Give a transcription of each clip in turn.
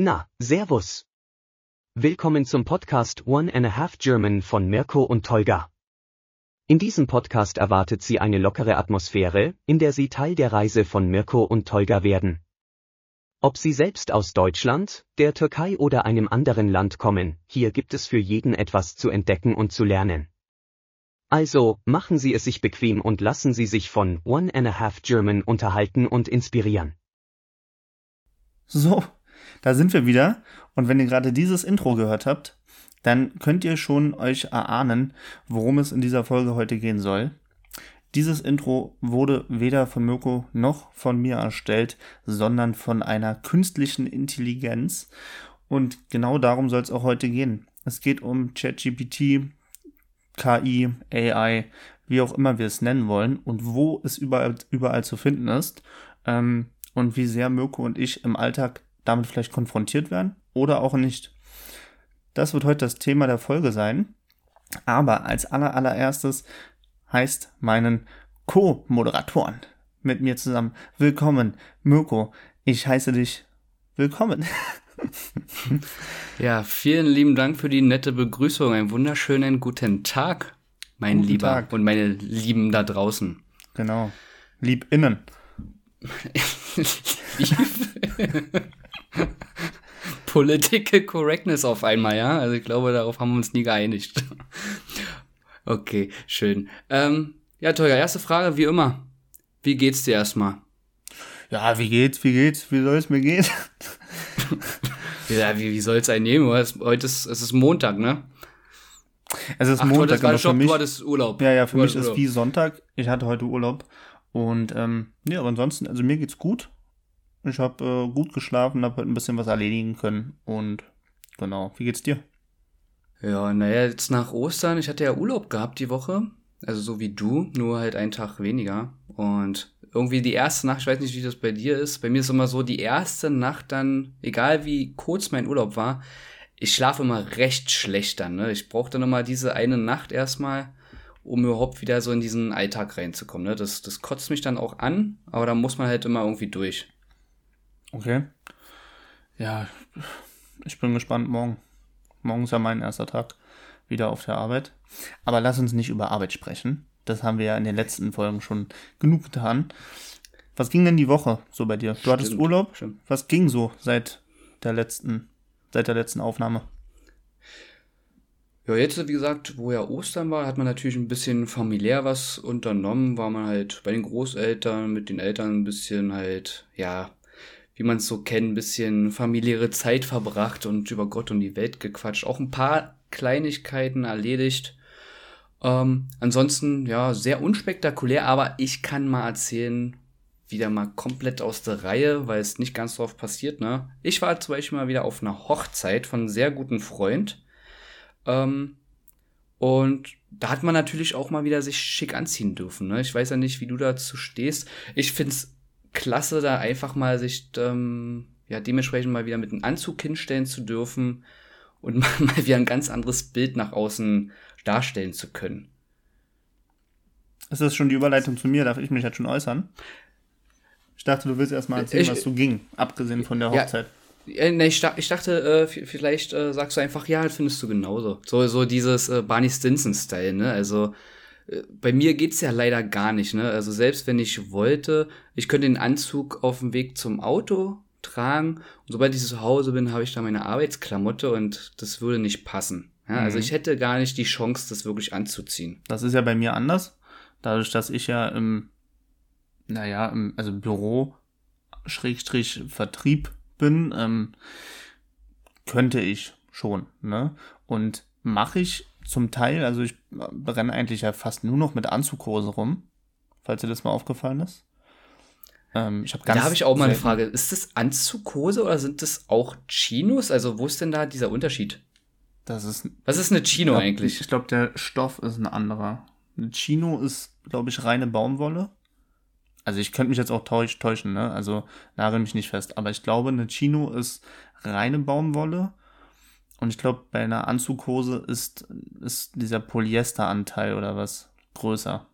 Na, Servus. Willkommen zum Podcast One and a Half German von Mirko und Tolga. In diesem Podcast erwartet Sie eine lockere Atmosphäre, in der Sie Teil der Reise von Mirko und Tolga werden. Ob Sie selbst aus Deutschland, der Türkei oder einem anderen Land kommen, hier gibt es für jeden etwas zu entdecken und zu lernen. Also, machen Sie es sich bequem und lassen Sie sich von One and a Half German unterhalten und inspirieren. So, da sind wir wieder. Und wenn ihr gerade dieses Intro gehört habt, dann könnt ihr schon euch erahnen, worum es in dieser Folge heute gehen soll. Dieses Intro wurde weder von Mirko noch von mir erstellt, sondern von einer künstlichen Intelligenz. Und genau darum soll es auch heute gehen. Es geht um ChatGPT, KI, AI, wie auch immer wir es nennen wollen und wo es überall, überall zu finden ist. Ähm, und wie sehr Mirko und ich im Alltag damit vielleicht konfrontiert werden oder auch nicht. Das wird heute das Thema der Folge sein. Aber als aller, allererstes heißt meinen Co-Moderatoren mit mir zusammen willkommen. Mirko, ich heiße dich willkommen. ja, vielen lieben Dank für die nette Begrüßung. Einen wunderschönen guten Tag, mein guten Lieber Tag. und meine Lieben da draußen. Genau. Lieb innen. Political Correctness auf einmal, ja? Also ich glaube, darauf haben wir uns nie geeinigt. okay, schön. Ähm, ja, Teuer, erste Frage, wie immer. Wie geht's dir erstmal? Ja, wie geht's, wie geht's, wie soll es mir gehen? ja, wie, wie soll es einen nehmen? Heute ist, es ist Montag, ne? Es ist Ach, Montag, aber für mich, du hattest Urlaub. Ja, ja, für mich ist Urlaub. wie Sonntag. Ich hatte heute Urlaub. Und ähm, nee, aber ansonsten, also mir geht's gut. Ich habe äh, gut geschlafen, habe heute ein bisschen was erledigen können. Und genau, wie geht's dir? Ja, naja, jetzt nach Ostern, ich hatte ja Urlaub gehabt die Woche. Also so wie du, nur halt einen Tag weniger. Und irgendwie die erste Nacht, ich weiß nicht, wie das bei dir ist. Bei mir ist immer so, die erste Nacht dann, egal wie kurz mein Urlaub war, ich schlafe immer recht schlecht dann. Ne? Ich brauche dann immer diese eine Nacht erstmal um überhaupt wieder so in diesen Alltag reinzukommen. Ne? Das, das kotzt mich dann auch an, aber da muss man halt immer irgendwie durch. Okay. Ja, ich bin gespannt morgen. Morgen ist ja mein erster Tag wieder auf der Arbeit. Aber lass uns nicht über Arbeit sprechen. Das haben wir ja in den letzten Folgen schon genug getan. Was ging denn die Woche so bei dir? Du stimmt, hattest Urlaub? Stimmt. Was ging so seit der letzten, seit der letzten Aufnahme? Ja, jetzt, wie gesagt, wo ja Ostern war, hat man natürlich ein bisschen familiär was unternommen, war man halt bei den Großeltern, mit den Eltern ein bisschen halt, ja, wie man es so kennt, ein bisschen familiäre Zeit verbracht und über Gott und die Welt gequatscht. Auch ein paar Kleinigkeiten erledigt. Ähm, ansonsten, ja, sehr unspektakulär, aber ich kann mal erzählen, wieder mal komplett aus der Reihe, weil es nicht ganz drauf passiert, ne? Ich war zum Beispiel mal wieder auf einer Hochzeit von einem sehr guten Freund. Ähm, und da hat man natürlich auch mal wieder sich schick anziehen dürfen. Ne? Ich weiß ja nicht, wie du dazu stehst. Ich find's klasse, da einfach mal sich ähm, ja dementsprechend mal wieder mit einem Anzug hinstellen zu dürfen und mal wieder ein ganz anderes Bild nach außen darstellen zu können. Ist das schon die Überleitung zu mir? Darf ich mich jetzt schon äußern? Ich dachte, du willst erst mal erzählen, ich, was so ging, abgesehen von der Hochzeit. Ja, nee, ich, ich dachte, äh, vielleicht äh, sagst du einfach, ja, das findest du genauso. So, so dieses äh, Barney Stinson-Style, ne? Also bei mir geht's ja leider gar nicht, ne? Also selbst wenn ich wollte, ich könnte den Anzug auf dem Weg zum Auto tragen und sobald ich zu Hause bin, habe ich da meine Arbeitsklamotte und das würde nicht passen. Ja? Also mhm. Ich hätte gar nicht die Chance, das wirklich anzuziehen. Das ist ja bei mir anders. Dadurch, dass ich ja im, naja, im, also Büro Schrägstrich Vertrieb bin, ähm, könnte ich schon. Ne? Und mache ich zum Teil, also ich renne eigentlich ja fast nur noch mit Anzughose rum, falls dir das mal aufgefallen ist. Ähm, ich hab ganz da habe ich auch mal eine Frage. Ist das Anzughose oder sind das auch Chinos? Also wo ist denn da dieser Unterschied? Das ist, Was ist eine Chino glaub, eigentlich? Ich glaube, der Stoff ist ein anderer. Eine Chino ist, glaube ich, reine Baumwolle also ich könnte mich jetzt auch täusch, täuschen, ne? Also nagel mich nicht fest. Aber ich glaube, eine Chino ist reine Baumwolle. Und ich glaube, bei einer Anzughose ist, ist dieser Polyesteranteil oder was größer.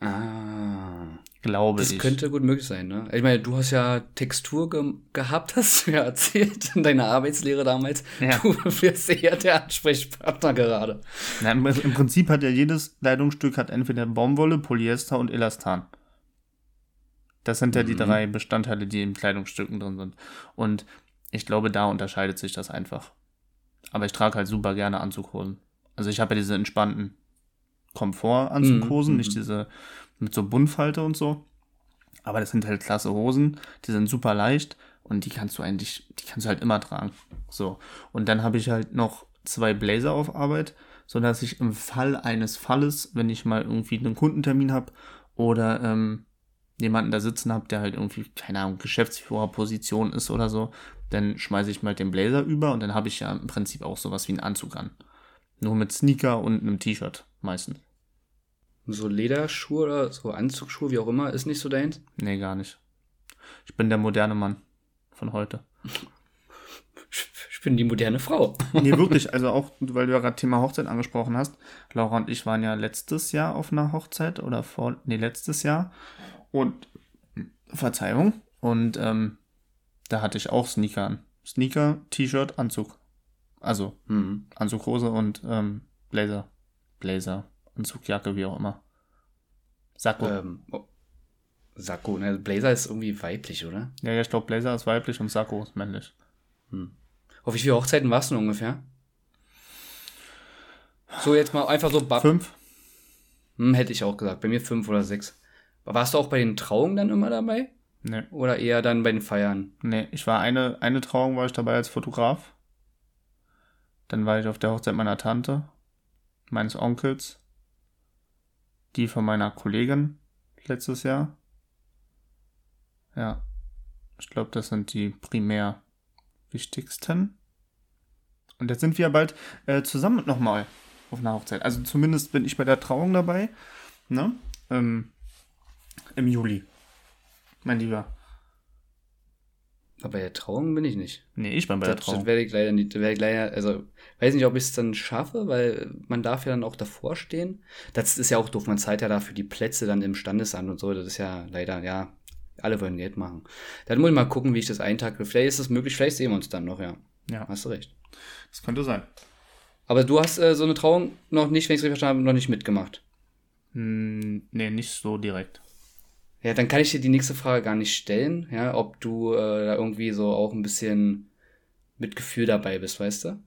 Ah. Glaube Das ich. könnte gut möglich sein, ne? Ich meine, du hast ja Textur ge gehabt, hast du ja erzählt in deiner Arbeitslehre damals. Ja. Du wirst eher der Ansprechpartner gerade. Na, im, Im Prinzip hat ja jedes Kleidungsstück hat entweder Baumwolle, Polyester und Elastan. Das sind ja die Mhm. drei Bestandteile, die in Kleidungsstücken drin sind. Und ich glaube, da unterscheidet sich das einfach. Aber ich trage halt super gerne Anzughosen. Also ich habe ja diese entspannten Komfort-Anzughosen, Mhm, nicht mhm. diese mit so Buntfalte und so. Aber das sind halt klasse Hosen, die sind super leicht und die kannst du eigentlich, die kannst du halt immer tragen. So. Und dann habe ich halt noch zwei Blazer auf Arbeit, sodass ich im Fall eines Falles, wenn ich mal irgendwie einen Kundentermin habe oder ähm, jemanden da sitzen habe, der halt irgendwie, keine Ahnung, Geschäftsführerposition ist oder so, dann schmeiße ich mal den Blazer über und dann habe ich ja im Prinzip auch sowas wie einen Anzug an. Nur mit Sneaker und einem T-Shirt meistens. So Lederschuhe oder so Anzugsschuhe, wie auch immer, ist nicht so deins? Nee, gar nicht. Ich bin der moderne Mann von heute. Ich bin die moderne Frau. Nee, wirklich. Also auch, weil du ja gerade Thema Hochzeit angesprochen hast. Laura und ich waren ja letztes Jahr auf einer Hochzeit oder vor, nee, letztes Jahr. Und, Verzeihung. Und ähm, da hatte ich auch Sneaker an. Sneaker, T-Shirt, Anzug. Also Mhm. Anzughose und ähm, Blazer. Blazer, Anzugjacke, wie auch immer. Sakko. Ähm, oh. Sakko, ne? Blazer ist irgendwie weiblich, oder? Ja, ja, ich glaube, Blazer ist weiblich und Sakko ist männlich. Auf wie viele Hochzeiten warst du ungefähr? So, jetzt mal einfach so bab. Fünf? Hm, hätte ich auch gesagt. Bei mir fünf oder sechs. Warst du auch bei den Trauungen dann immer dabei? Nee. Oder eher dann bei den Feiern? Nee, ich war eine, eine Trauung war ich dabei als Fotograf. Dann war ich auf der Hochzeit meiner Tante, meines Onkels, die von meiner Kollegin letztes Jahr. Ja, ich glaube, das sind die primär wichtigsten. Und jetzt sind wir bald äh, zusammen nochmal auf einer Hochzeit. Also zumindest bin ich bei der Trauung dabei. Ne? Ähm, Im Juli. Mein Lieber. Aber bei der Trauung bin ich nicht. Nee, ich bin bei der Das, Trauung. das werde ich leider nicht, werde ich leider, also, weiß nicht, ob ich es dann schaffe, weil man darf ja dann auch davor stehen. Das ist ja auch doof, man zahlt ja dafür die Plätze dann im Standesamt und so, das ist ja leider, ja, alle wollen Geld machen. Dann muss ich mal gucken, wie ich das eintakle. Vielleicht ist es möglich, vielleicht sehen wir uns dann noch, ja. Ja, Hast du recht. das könnte sein. Aber du hast äh, so eine Trauung noch nicht, wenn ich es richtig verstanden habe, noch nicht mitgemacht. Hm, nee, nicht so direkt. Ja, dann kann ich dir die nächste Frage gar nicht stellen, ja, ob du äh, da irgendwie so auch ein bisschen mit Gefühl dabei bist, weißt du?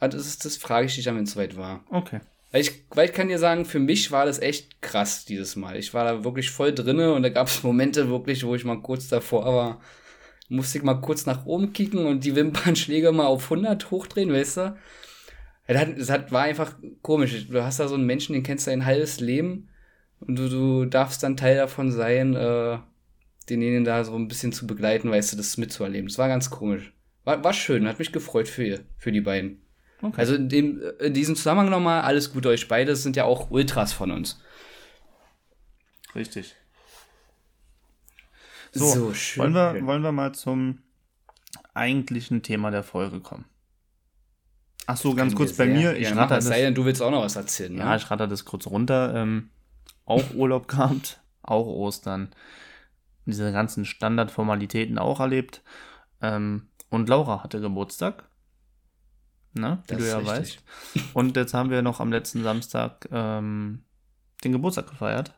Aber das, ist, das frage ich dich dann, wenn es soweit war. Okay. Weil ich, weil ich kann dir sagen, für mich war das echt krass dieses Mal. Ich war da wirklich voll drinne und da gab es Momente wirklich, wo ich mal kurz davor war, musste ich mal kurz nach oben kicken und die Wimpernschläge mal auf 100 hochdrehen, weißt du? Das, hat, das hat, war einfach komisch. Du hast da so einen Menschen, den kennst du ein halbes Leben und du, du darfst dann Teil davon sein, äh, denjenigen da so ein bisschen zu begleiten, weißt du, das mitzuerleben. Das war ganz komisch. War, war schön, hat mich gefreut für ihr, für die beiden. okay. Also in, dem, in diesem Zusammenhang nochmal, alles Gute euch beide, das sind ja auch Ultras von uns. Richtig. So, schön. Wollen wir, wollen wir mal zum eigentlichen Thema der Folge kommen? Ach so, ganz kurz bei sehr- mir. Ich ja, rate mach, das, es sei denn, du willst auch noch was erzählen. ja, ne? ich rate das kurz runter. Ähm, auch Urlaub gehabt, auch Ostern. Diese ganzen Standardformalitäten auch erlebt. Ähm, und Laura hatte Geburtstag. Ne, wie Das du ja weißt. Und jetzt haben wir noch am letzten Samstag ähm, den Geburtstag gefeiert.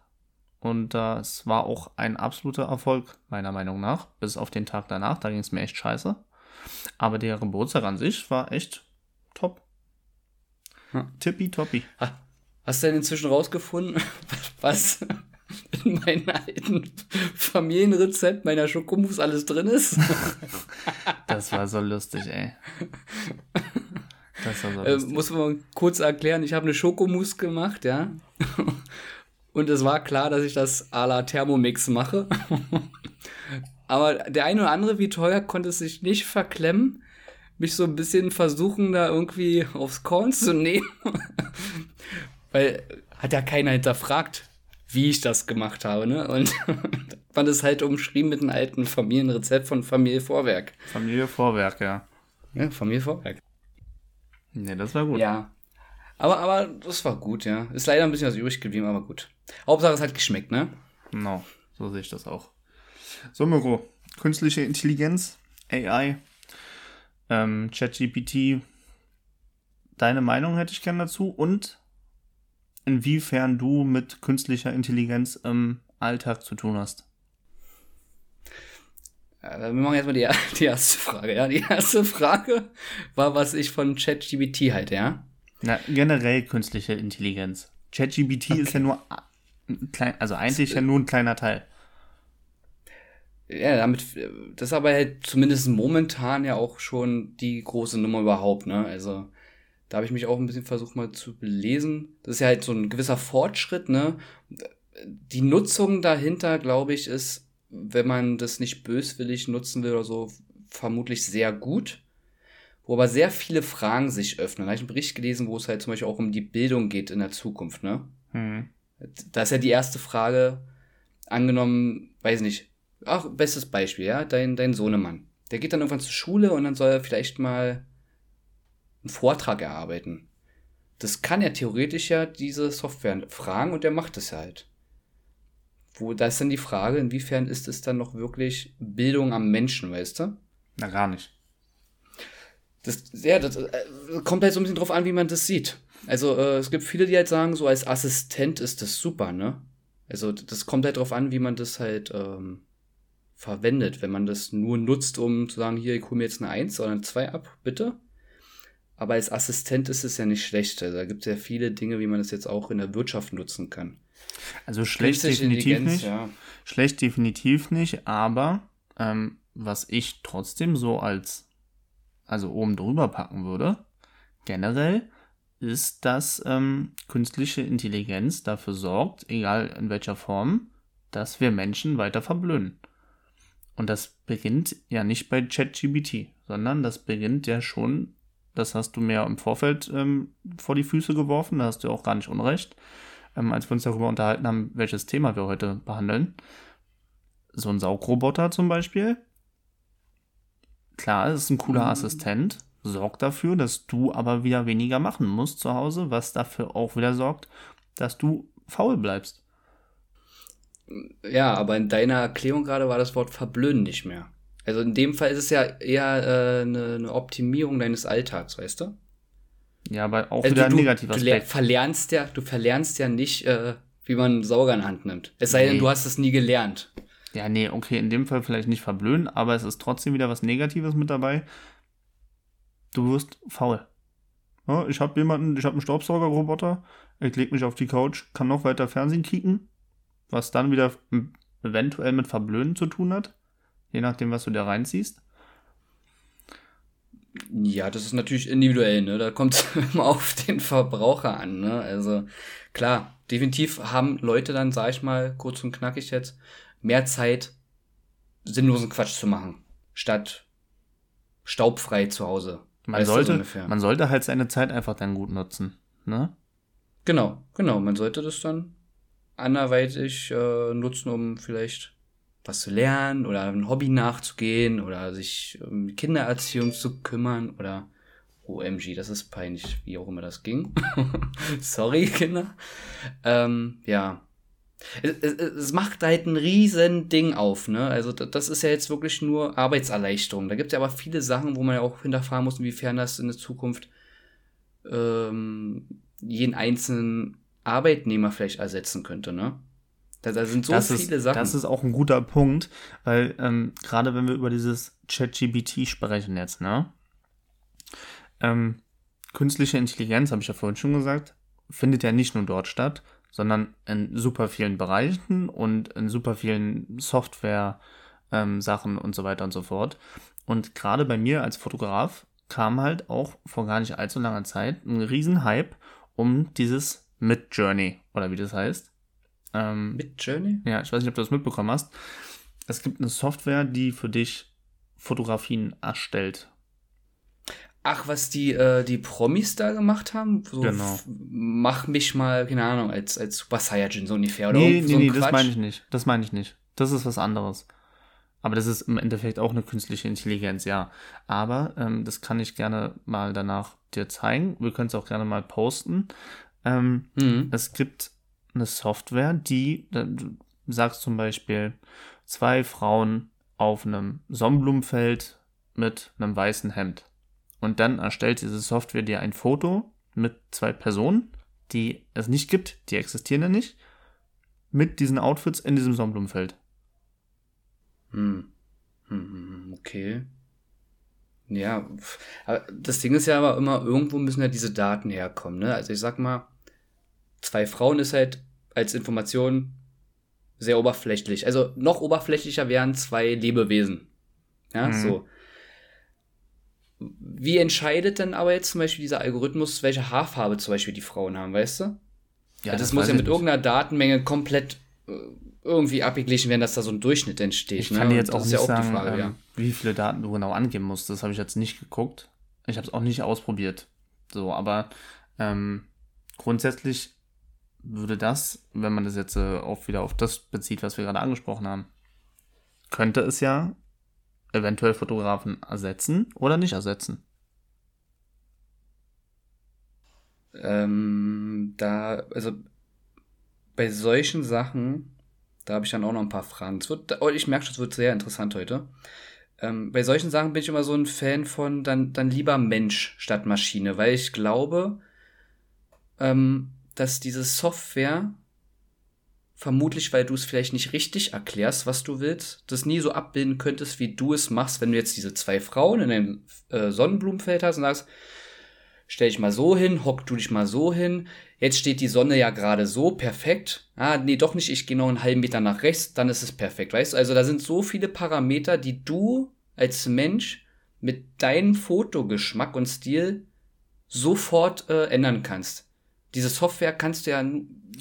Und das war auch ein absoluter Erfolg, meiner Meinung nach. Bis auf den Tag danach, da ging es mir echt scheiße. Aber der Geburtstag an sich war echt top. Ja. Tippitoppi. Ha- Hast du denn inzwischen rausgefunden, was in meinem alten Familienrezept meiner Schokomousse alles drin ist? Das war so lustig, ey. Das war so äh, lustig. muss man kurz erklären, ich habe eine Schokomousse gemacht, ja. Und es war klar, dass ich das à la Thermomix mache. Aber der eine oder andere, wie teuer, konnte es sich nicht verklemmen, mich so ein bisschen versuchen, da irgendwie aufs Korn zu nehmen. Weil hat ja keiner hinterfragt, wie ich das gemacht habe, ne? Und fand es halt umschrieben mit einem alten Familienrezept von Familie Vorwerk. Familie Vorwerk, ja. Ja, Familie Vorwerk. Nee, das war gut. Ja. Aber, aber das war gut, ja. Ist leider ein bisschen was übrig geblieben, aber gut. Hauptsache es hat geschmeckt, ne? No, So sehe ich das auch. So, Mirko, künstliche Intelligenz, AI, ähm, ChatGPT, deine Meinung hätte ich gerne dazu und inwiefern du mit künstlicher Intelligenz im Alltag zu tun hast. wir machen jetzt mal die, die erste Frage. Ja, die erste Frage war, was ich von ChatGPT halte, ja? Na, generell künstliche Intelligenz. ChatGPT okay. ist ja nur ein klein, also eigentlich das, ja nur ein kleiner Teil. Ja, damit, das ist aber halt zumindest momentan ja auch schon die große Nummer überhaupt, ne? Also, da habe ich mich auch ein bisschen versucht mal zu belesen. Das ist ja halt so ein gewisser Fortschritt, ne? Die Nutzung dahinter, glaube ich, ist, wenn man das nicht böswillig nutzen will oder so, vermutlich sehr gut. Wo aber sehr viele Fragen sich öffnen. Da habe ich einen Bericht gelesen, wo es halt zum Beispiel auch um die Bildung geht in der Zukunft, ne? Mhm. Da ist ja die erste Frage, angenommen, weiß nicht, ach, bestes Beispiel, ja, dein, dein Sohnemann. Der geht dann irgendwann zur Schule und dann soll er vielleicht mal einen Vortrag erarbeiten. Das kann er theoretisch ja diese Software fragen und er macht es halt. Wo, da ist dann die Frage, inwiefern ist es dann noch wirklich Bildung am Menschen, weißt du? Na, gar nicht. Das, ja, das äh, kommt halt so ein bisschen drauf an, wie man das sieht. Also, äh, es gibt viele, die halt sagen, so als Assistent ist das super, ne? Also, das kommt halt drauf an, wie man das halt ähm, verwendet. Wenn man das nur nutzt, um zu sagen, hier, ich hole mir jetzt eine 1 oder eine 2 ab, bitte aber als Assistent ist es ja nicht schlecht. Also da gibt es ja viele Dinge, wie man das jetzt auch in der Wirtschaft nutzen kann. Also schlecht definitiv nicht. Ja. Schlecht definitiv nicht, aber ähm, was ich trotzdem so als, also oben drüber packen würde, generell, ist, dass ähm, künstliche Intelligenz dafür sorgt, egal in welcher Form, dass wir Menschen weiter verblöden. Und das beginnt ja nicht bei ChatGBT, sondern das beginnt ja schon das hast du mir im Vorfeld ähm, vor die Füße geworfen, da hast du auch gar nicht unrecht, ähm, als wir uns darüber unterhalten haben, welches Thema wir heute behandeln. So ein Saugroboter zum Beispiel. Klar, es ist ein cooler mhm. Assistent, sorgt dafür, dass du aber wieder weniger machen musst zu Hause, was dafür auch wieder sorgt, dass du faul bleibst. Ja, aber in deiner Erklärung gerade war das Wort verblöden nicht mehr. Also in dem Fall ist es ja eher äh, eine, eine Optimierung deines Alltags, weißt du? Ja, aber auch also wieder du, ein negativer Aspekt. Du verlernst ja, du verlernst ja nicht, äh, wie man einen Sauger in die Hand nimmt. Es sei nee. denn, du hast es nie gelernt. Ja, nee, okay, in dem Fall vielleicht nicht verblöden, aber es ist trotzdem wieder was Negatives mit dabei. Du wirst faul. Ja, ich habe jemanden, ich habe einen Staubsaugerroboter, ich leg mich auf die Couch, kann noch weiter Fernsehen kicken, was dann wieder eventuell mit Verblöden zu tun hat je nachdem, was du da reinziehst? Ja, das ist natürlich individuell, ne? Da kommt es immer auf den Verbraucher an, ne? Also klar, definitiv haben Leute dann, sag ich mal, kurz und knackig jetzt, mehr Zeit, sinnlosen Quatsch zu machen, statt staubfrei zu Hause. Man sollte, man sollte halt seine Zeit einfach dann gut nutzen, ne? Genau, genau. Man sollte das dann anderweitig äh, nutzen, um vielleicht was zu lernen oder ein Hobby nachzugehen oder sich um Kindererziehung zu kümmern oder OMG, das ist peinlich, wie auch immer das ging. Sorry, Kinder. Ähm, ja. Es, es, es, macht halt ein riesen Ding auf, ne? Also das ist ja jetzt wirklich nur Arbeitserleichterung. Da gibt es ja aber viele Sachen, wo man ja auch hinterfahren muss, inwiefern das in der Zukunft ähm, jeden einzelnen Arbeitnehmer vielleicht ersetzen könnte, ne? Da, da sind so das viele ist, Sachen. Das ist auch ein guter Punkt, weil ähm, gerade wenn wir über dieses ChatGBT sprechen jetzt, ne? Ähm, künstliche Intelligenz, habe ich ja vorhin schon gesagt, findet ja nicht nur dort statt, sondern in super vielen Bereichen und in super vielen Software-Sachen ähm, und so weiter und so fort. Und gerade bei mir als Fotograf kam halt auch vor gar nicht allzu langer Zeit ein Riesenhype um dieses Mid-Journey oder wie das heißt. Ähm, Mit Journey? Ja, ich weiß nicht, ob du das mitbekommen hast. Es gibt eine Software, die für dich Fotografien erstellt. Ach, was die, äh, die Promis da gemacht haben? So, genau. Mach mich mal, keine Ahnung, als, als Super Saiyajin so ungefähr. Oder nee, nee, so nee, das meine ich nicht. Das meine ich nicht. Das ist was anderes. Aber das ist im Endeffekt auch eine künstliche Intelligenz, ja. Aber ähm, das kann ich gerne mal danach dir zeigen. Wir können es auch gerne mal posten. Ähm, mhm. Es gibt eine Software, die, sagst zum Beispiel zwei Frauen auf einem Sonnenblumenfeld mit einem weißen Hemd. Und dann erstellt diese Software dir ein Foto mit zwei Personen, die es nicht gibt, die existieren ja nicht, mit diesen Outfits in diesem Sonnenblumenfeld. Hm. hm, hm, hm okay. Ja, das Ding ist ja aber immer, irgendwo müssen ja diese Daten herkommen. Ne? Also ich sag mal, zwei Frauen ist halt als Information sehr oberflächlich. Also noch oberflächlicher wären zwei Lebewesen. Ja, mhm. so. Wie entscheidet denn aber jetzt zum Beispiel dieser Algorithmus, welche Haarfarbe zum Beispiel die Frauen haben, weißt du? Ja, das, das muss ja mit irgendeiner Datenmenge komplett äh, irgendwie abgeglichen werden, dass da so ein Durchschnitt entsteht. Ich ne? kann dir jetzt auch nicht ja auch sagen, Frage, ähm, ja. wie viele Daten du genau angeben musst. Das habe ich jetzt nicht geguckt. Ich habe es auch nicht ausprobiert. So, aber ähm, grundsätzlich würde das, wenn man das jetzt äh, auch wieder auf das bezieht, was wir gerade angesprochen haben, könnte es ja eventuell Fotografen ersetzen oder nicht ersetzen. Ähm, da, also bei solchen Sachen, da habe ich dann auch noch ein paar Fragen. Es wird, oh, ich merke schon, es wird sehr interessant heute. Ähm, bei solchen Sachen bin ich immer so ein Fan von dann, dann lieber Mensch statt Maschine, weil ich glaube, ähm, dass diese Software vermutlich, weil du es vielleicht nicht richtig erklärst, was du willst, das nie so abbilden könntest, wie du es machst, wenn du jetzt diese zwei Frauen in einem äh, Sonnenblumenfeld hast und sagst, stell dich mal so hin, hock du dich mal so hin, jetzt steht die Sonne ja gerade so, perfekt. Ah, nee, doch nicht, ich gehe noch einen halben Meter nach rechts, dann ist es perfekt, weißt du? Also da sind so viele Parameter, die du als Mensch mit deinem Fotogeschmack und Stil sofort äh, ändern kannst diese Software kannst du ja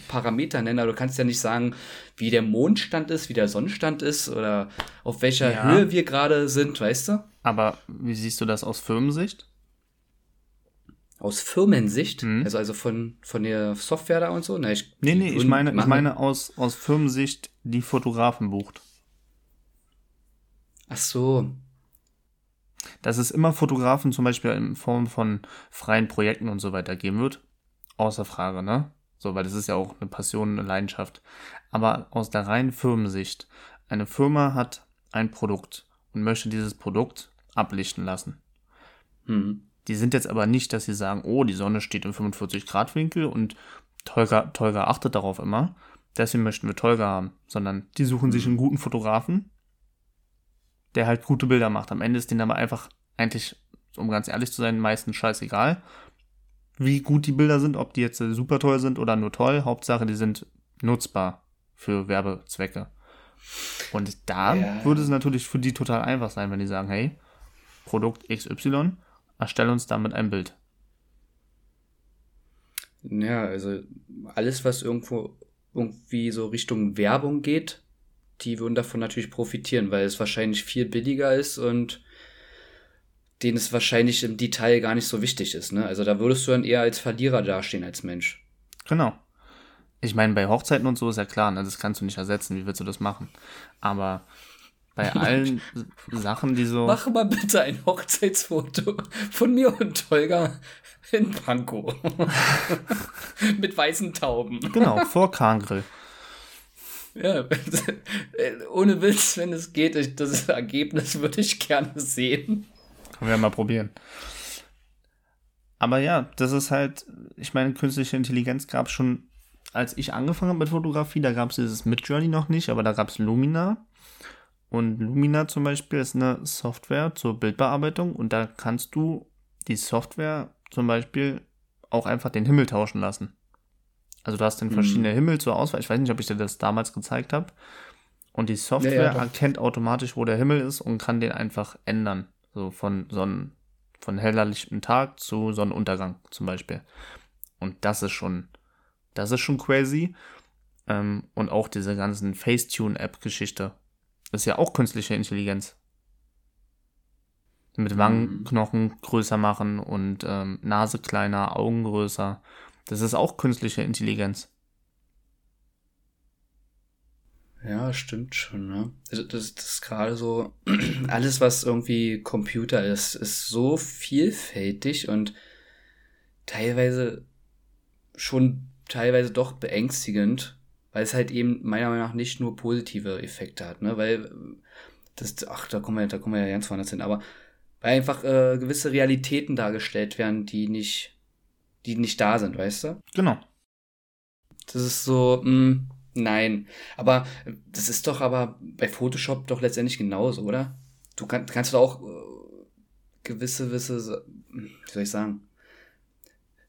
Parameter nennen, aber du kannst ja nicht sagen, wie der Mondstand ist, wie der Sonnenstand ist oder auf welcher ja. Höhe wir gerade sind, weißt du? Aber wie siehst du das aus Firmensicht? Aus Firmensicht? Mhm. Also, also von, von der Software da und so? Na, ich, nee, nee, ich meine, ich meine aus, aus Firmensicht, die Fotografen bucht. Ach so. Dass es immer Fotografen zum Beispiel in Form von freien Projekten und so weiter geben wird, außer Frage, ne? So, weil das ist ja auch eine Passion, eine Leidenschaft. Aber aus der reinen Firmensicht, eine Firma hat ein Produkt und möchte dieses Produkt ablichten lassen. Mhm. Die sind jetzt aber nicht, dass sie sagen, oh, die Sonne steht im 45 Grad Winkel und Tolga, Tolga achtet darauf immer. Deswegen möchten wir Tolga haben, sondern die suchen sich einen guten Fotografen, der halt gute Bilder macht. Am Ende ist denen aber einfach eigentlich, um ganz ehrlich zu sein, meistens scheißegal, wie gut die Bilder sind, ob die jetzt super toll sind oder nur toll. Hauptsache, die sind nutzbar für Werbezwecke. Und da ja. würde es natürlich für die total einfach sein, wenn die sagen, hey, Produkt XY, erstelle uns damit ein Bild. Ja, also alles, was irgendwo irgendwie so Richtung Werbung geht, die würden davon natürlich profitieren, weil es wahrscheinlich viel billiger ist und denen es wahrscheinlich im Detail gar nicht so wichtig ist. Ne? Also da würdest du dann eher als Verlierer dastehen als Mensch. Genau. Ich meine, bei Hochzeiten und so ist ja klar, ne? das kannst du nicht ersetzen. Wie willst du das machen? Aber bei allen Sachen, die so. Mach mal bitte ein Hochzeitsfoto von mir und Holger in Pankow. Mit weißen Tauben. Genau, vor Kahngrill. Ja, ohne Witz, wenn es geht, das Ergebnis würde ich gerne sehen. Können wir mal probieren. Aber ja, das ist halt, ich meine, künstliche Intelligenz gab es schon, als ich angefangen habe mit Fotografie, da gab es dieses Midjourney noch nicht, aber da gab es Lumina. Und Lumina zum Beispiel ist eine Software zur Bildbearbeitung und da kannst du die Software zum Beispiel auch einfach den Himmel tauschen lassen. Also du hast dann verschiedene mhm. Himmel zur Auswahl. Ich weiß nicht, ob ich dir das damals gezeigt habe. Und die Software ja, ja, erkennt automatisch, wo der Himmel ist und kann den einfach ändern. So von Sonnen, von hellerlichtem Tag zu Sonnenuntergang zum Beispiel. Und das ist schon, das ist schon crazy. Ähm, und auch diese ganzen Facetune-App-Geschichte. Ist ja auch künstliche Intelligenz. Mit Wangenknochen mhm. größer machen und ähm, Nase kleiner, Augen größer. Das ist auch künstliche Intelligenz. Ja, stimmt schon, ne? Also das, das ist gerade so, alles, was irgendwie Computer ist, ist so vielfältig und teilweise schon teilweise doch beängstigend, weil es halt eben meiner Meinung nach nicht nur positive Effekte hat, ne? Weil das, ach, da kommen wir, da kommen wir ja ganz woanders hin, aber weil einfach äh, gewisse Realitäten dargestellt werden, die nicht, die nicht da sind, weißt du? Genau. Das ist so, mh, hm, nein. Aber das ist doch aber bei Photoshop doch letztendlich genauso, oder? Du kann, kannst doch auch äh, gewisse, gewisse, wie soll ich sagen,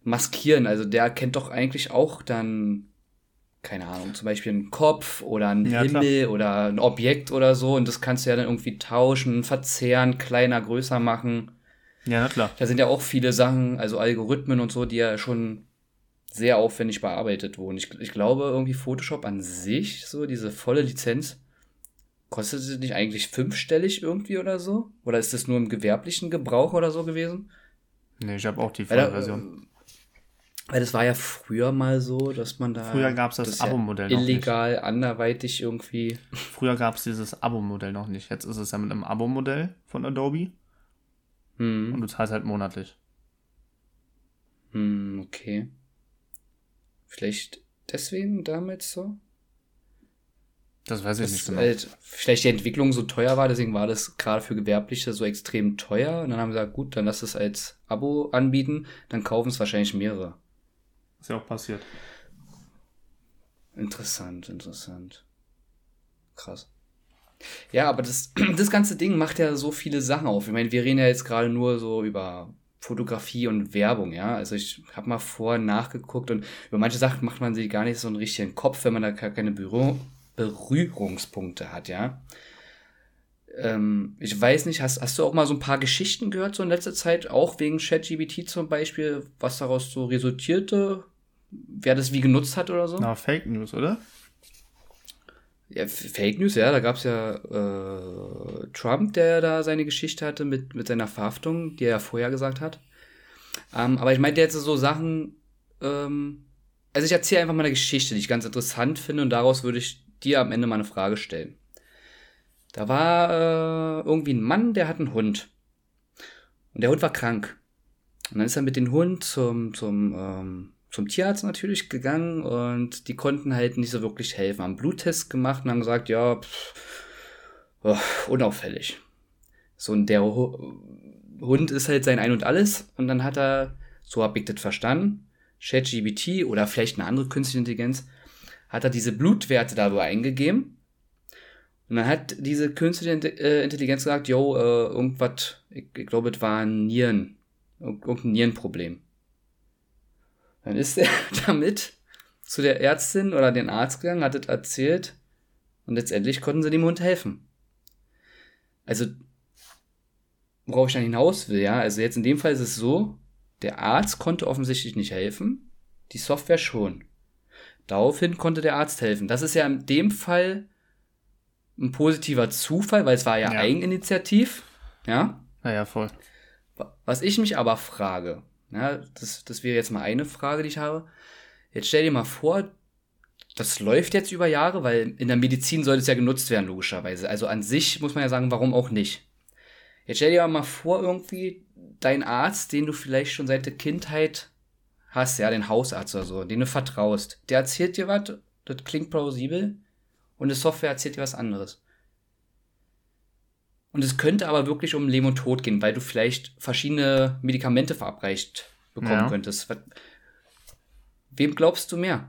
maskieren. Also der kennt doch eigentlich auch dann keine Ahnung, zum Beispiel einen Kopf oder einen ja, Himmel klar. oder ein Objekt oder so und das kannst du ja dann irgendwie tauschen, verzehren, kleiner, größer machen. Ja, na klar. Da sind ja auch viele Sachen, also Algorithmen und so, die ja schon sehr aufwendig bearbeitet wurden. Ich, ich glaube, irgendwie Photoshop an sich, so diese volle Lizenz, kostet es nicht eigentlich fünfstellig irgendwie oder so? Oder ist das nur im gewerblichen Gebrauch oder so gewesen? Nee, ich habe auch die Vollversion. Weil das war ja früher mal so, dass man da. Früher gab es das, das Abo-Modell ja Illegal, anderweitig irgendwie. Früher gab es dieses Abo-Modell noch nicht. Jetzt ist es ja mit einem Abo-Modell von Adobe. Hm. Und du zahlst halt monatlich. Hm, okay. Vielleicht deswegen damit so? Das weiß ich dass nicht genau. Halt vielleicht die Entwicklung so teuer war, deswegen war das gerade für Gewerbliche so extrem teuer. Und dann haben sie gesagt, gut, dann lass es als Abo anbieten, dann kaufen es wahrscheinlich mehrere. Ist ja auch passiert. Interessant, interessant. Krass. Ja, aber das, das ganze Ding macht ja so viele Sachen auf. Ich meine, wir reden ja jetzt gerade nur so über Fotografie und Werbung, ja. Also ich habe mal vor nachgeguckt und über manche Sachen macht man sich gar nicht so einen richtigen Kopf, wenn man da keine Berührung, Berührungspunkte hat, ja. Ähm, ich weiß nicht, hast, hast du auch mal so ein paar Geschichten gehört, so in letzter Zeit, auch wegen ChatGBT zum Beispiel, was daraus so resultierte? wer das wie genutzt hat oder so. Na, Fake News, oder? Ja, Fake News, ja, da gab es ja äh, Trump, der da seine Geschichte hatte mit, mit seiner Verhaftung, die er ja vorher gesagt hat. Ähm, aber ich meinte jetzt so Sachen, ähm, also ich erzähle einfach mal eine Geschichte, die ich ganz interessant finde und daraus würde ich dir am Ende mal eine Frage stellen. Da war äh, irgendwie ein Mann, der hat einen Hund. Und der Hund war krank. Und dann ist er mit dem Hund zum, zum ähm, zum Tierarzt natürlich gegangen und die konnten halt nicht so wirklich helfen. Haben Bluttest gemacht und haben gesagt, ja, pff, oh, unauffällig. So, und der Hund ist halt sein Ein und Alles und dann hat er, so hab ich das verstanden, ChatGBT oder vielleicht eine andere künstliche Intelligenz, hat er diese Blutwerte darüber eingegeben und dann hat diese künstliche äh, Intelligenz gesagt, yo, äh, irgendwas, ich, ich glaube, es war ein Nieren, irgendein Nierenproblem. Dann ist er damit zu der Ärztin oder den Arzt gegangen, hat es erzählt und letztendlich konnten sie dem Hund helfen. Also, worauf ich dann hinaus will, ja, also jetzt in dem Fall ist es so, der Arzt konnte offensichtlich nicht helfen, die Software schon. Daraufhin konnte der Arzt helfen. Das ist ja in dem Fall ein positiver Zufall, weil es war ja, ja. Eigeninitiativ, ja. Naja, voll. Was ich mich aber frage, ja, das, das wäre jetzt mal eine Frage, die ich habe. Jetzt stell dir mal vor, das läuft jetzt über Jahre, weil in der Medizin soll es ja genutzt werden, logischerweise. Also an sich muss man ja sagen, warum auch nicht. Jetzt stell dir mal vor, irgendwie dein Arzt, den du vielleicht schon seit der Kindheit hast, ja, den Hausarzt oder so, den du vertraust, der erzählt dir was, das klingt plausibel und die Software erzählt dir was anderes. Und es könnte aber wirklich um Leben und Tod gehen, weil du vielleicht verschiedene Medikamente verabreicht bekommen ja. könntest. Wem glaubst du mehr?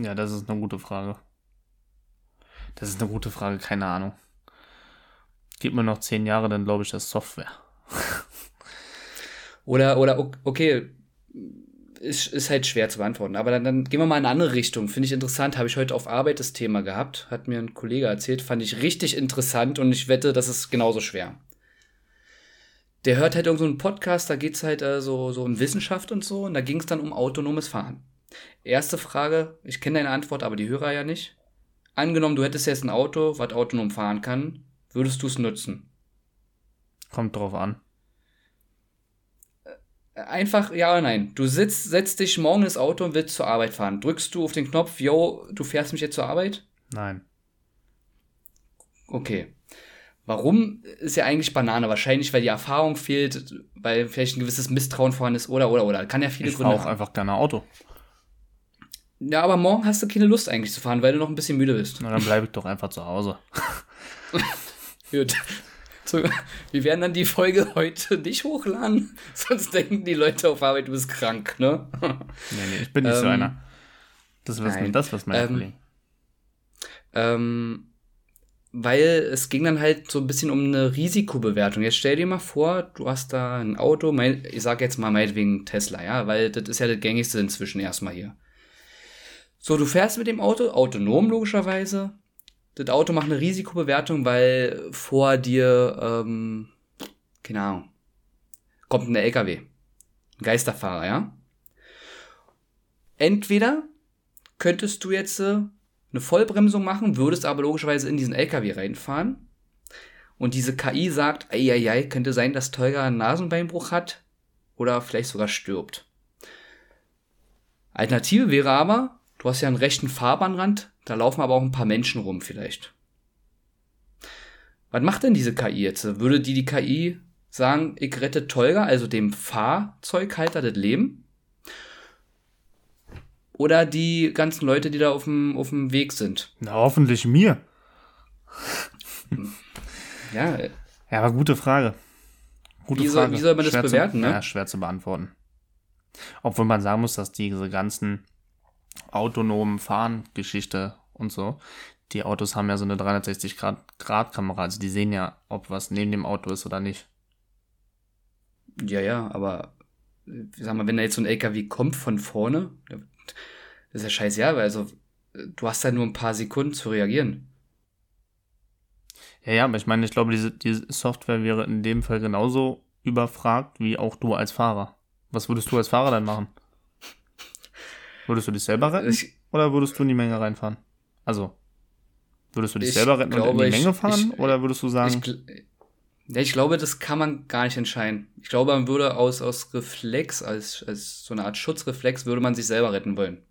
Ja, das ist eine gute Frage. Das ist eine gute Frage, keine Ahnung. Gib mir noch zehn Jahre, dann glaube ich, das Software. oder, oder, okay, ist, ist halt schwer zu beantworten. Aber dann, dann gehen wir mal in eine andere Richtung. Finde ich interessant. Habe ich heute auf Arbeit das Thema gehabt. Hat mir ein Kollege erzählt. Fand ich richtig interessant und ich wette, das ist genauso schwer. Der hört halt irgendeinen so Podcast, da geht es halt äh, so, so um Wissenschaft und so. Und da ging es dann um autonomes Fahren. Erste Frage, ich kenne deine Antwort, aber die Hörer ja nicht. Angenommen, du hättest jetzt ein Auto, was autonom fahren kann, würdest du es nutzen? Kommt drauf an. Einfach ja oder nein. Du sitzt, setzt dich morgen ins Auto und willst zur Arbeit fahren. Drückst du auf den Knopf, yo, du fährst mich jetzt zur Arbeit? Nein. Okay. Warum ist ja eigentlich Banane? Wahrscheinlich, weil die Erfahrung fehlt, weil vielleicht ein gewisses Misstrauen vorhanden ist oder oder oder. Kann ja viele ich Gründe auch einfach gerne Auto. Ja, aber morgen hast du keine Lust eigentlich zu fahren, weil du noch ein bisschen müde bist. Na, dann bleibe ich doch einfach zu Hause. Gut. So, wir werden dann die Folge heute nicht hochladen, sonst denken die Leute auf Arbeit, du bist krank, ne? Nee, nee, ich bin nicht so Ähm, einer. Das wissen, nein. das wissen meine Ähm, Kollegen. Ähm, weil es ging dann halt so ein bisschen um eine Risikobewertung. Jetzt stell dir mal vor, du hast da ein Auto, mein, ich sag jetzt mal meinetwegen Tesla, ja, weil das ist ja das gängigste inzwischen erstmal hier. So, du fährst mit dem Auto, autonom logischerweise. Das Auto macht eine Risikobewertung, weil vor dir, ähm, keine Ahnung, kommt ein LKW. Ein Geisterfahrer, ja. Entweder könntest du jetzt äh, eine Vollbremsung machen, würdest aber logischerweise in diesen LKW reinfahren. Und diese KI sagt, eieiei, könnte sein, dass Tolga einen Nasenbeinbruch hat oder vielleicht sogar stirbt. Alternative wäre aber, du hast ja einen rechten Fahrbahnrand, da laufen aber auch ein paar Menschen rum vielleicht. Was macht denn diese KI jetzt? Würde die die KI sagen, ich rette Tolga, also dem Fahrzeughalter, das Leben? Oder die ganzen Leute, die da auf dem, auf dem Weg sind? Na, hoffentlich mir. Ja, Ja, aber gute Frage. Gute Wie soll- Frage. wie soll man das Schwer bewerten, zu, ne? Ja, schwer zu beantworten. Obwohl man sagen muss, dass diese ganzen autonomen Fahren-Geschichte und so, die Autos haben ja so eine 360-Grad-Kamera, also die sehen ja, ob was neben dem Auto ist oder nicht. Ja, ja, aber äh, sag mal, wenn da jetzt so ein LKW kommt von vorne, das ist ja scheißegal, weil also äh, du hast ja nur ein paar Sekunden zu reagieren. Ja, ja, aber ich meine, ich glaube, diese, diese Software wäre in dem Fall genauso überfragt wie auch du als Fahrer. Was würdest du als Fahrer dann machen? Würdest du dich selber retten Ich, oder würdest du in die Menge reinfahren? Also, würdest du dich Ich selber retten und glaube, in die Menge fahren ich- oder würdest du sagen, ja, ich glaube, das kann man gar nicht entscheiden. Ich glaube, man würde aus, aus Reflex, als, als so eine Art Schutzreflex, würde man sich selber retten wollen.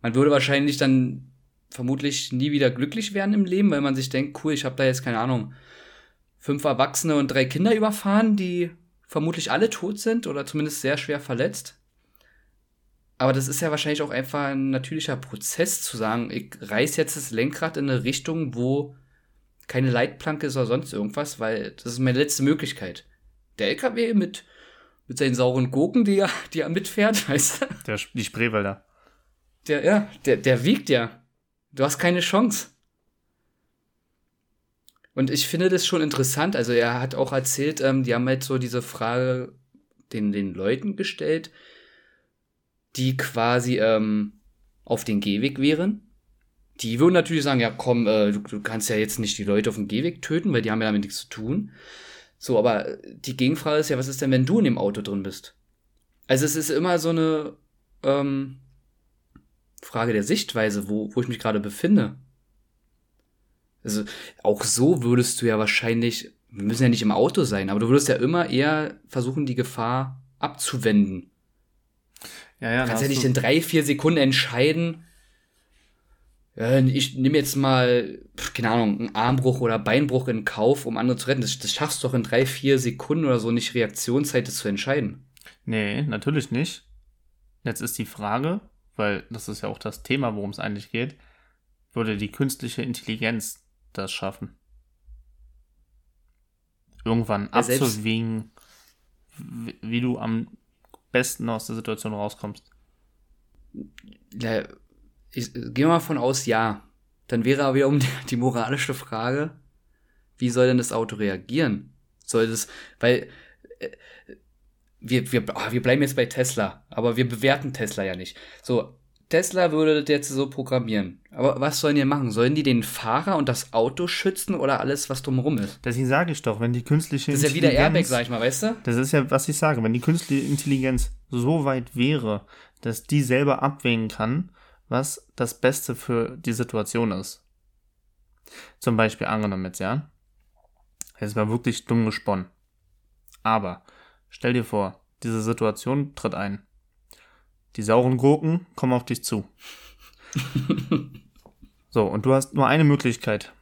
Man würde wahrscheinlich dann vermutlich nie wieder glücklich werden im Leben, weil man sich denkt, cool, ich habe da jetzt keine Ahnung, fünf Erwachsene und drei Kinder überfahren, die vermutlich alle tot sind oder zumindest sehr schwer verletzt. Aber das ist ja wahrscheinlich auch einfach ein natürlicher Prozess zu sagen, ich reiß jetzt das Lenkrad in eine Richtung, wo keine Leitplanke ist oder sonst irgendwas, weil das ist meine letzte Möglichkeit. Der LKW mit, mit seinen sauren Gurken, die er, die er mitfährt, weißt du? der, die Spreewälder? Der, ja, der, der wiegt ja. Du hast keine Chance. Und ich finde das schon interessant. Also er hat auch erzählt, ähm, die haben halt so diese Frage den, den Leuten gestellt, die quasi ähm, auf den Gehweg wären. Die würden natürlich sagen, ja komm, äh, du, du kannst ja jetzt nicht die Leute auf dem Gehweg töten, weil die haben ja damit nichts zu tun. So, aber die Gegenfrage ist ja, was ist denn, wenn du in dem Auto drin bist? Also es ist immer so eine ähm, Frage der Sichtweise, wo, wo ich mich gerade befinde. Also auch so würdest du ja wahrscheinlich, wir müssen ja nicht im Auto sein, aber du würdest ja immer eher versuchen, die Gefahr abzuwenden. Ja, ja, Du kannst ja nicht in drei, vier Sekunden entscheiden, ich nehme jetzt mal, keine Ahnung, einen Armbruch oder Beinbruch in Kauf, um andere zu retten. Das, das schaffst du doch in drei, vier Sekunden oder so nicht Reaktionszeit, das zu entscheiden. Nee, natürlich nicht. Jetzt ist die Frage, weil das ist ja auch das Thema, worum es eigentlich geht, würde die künstliche Intelligenz das schaffen? Irgendwann Ja, abzuwägen, wie du am besten aus der Situation rauskommst. Ja, ich äh, gehe mal von aus, ja. Dann wäre aber wiederum die, moralische Frage, wie soll denn das Auto reagieren? Soll das, weil äh, wir, wir, ah, wir bleiben jetzt bei Tesla, aber wir bewerten Tesla ja nicht. So, Tesla würde das jetzt so programmieren. Aber was sollen die machen? Sollen die den Fahrer und das Auto schützen oder alles, was drumherum ist? Deswegen sage ich doch, wenn die künstliche Das ist ja wie der Airbag, sag ich mal, weißt du? Das ist ja, was ich sage, wenn die künstliche Intelligenz so weit wäre, dass die selber abwägen kann, was das Beste für die Situation ist. Zum Beispiel angenommen jetzt, ja. Jetzt mal wirklich dumm gesponnen. Aber stell dir vor, diese Situation tritt ein. Die sauren Gurken kommen auf dich zu. so, und du hast nur eine Möglichkeit.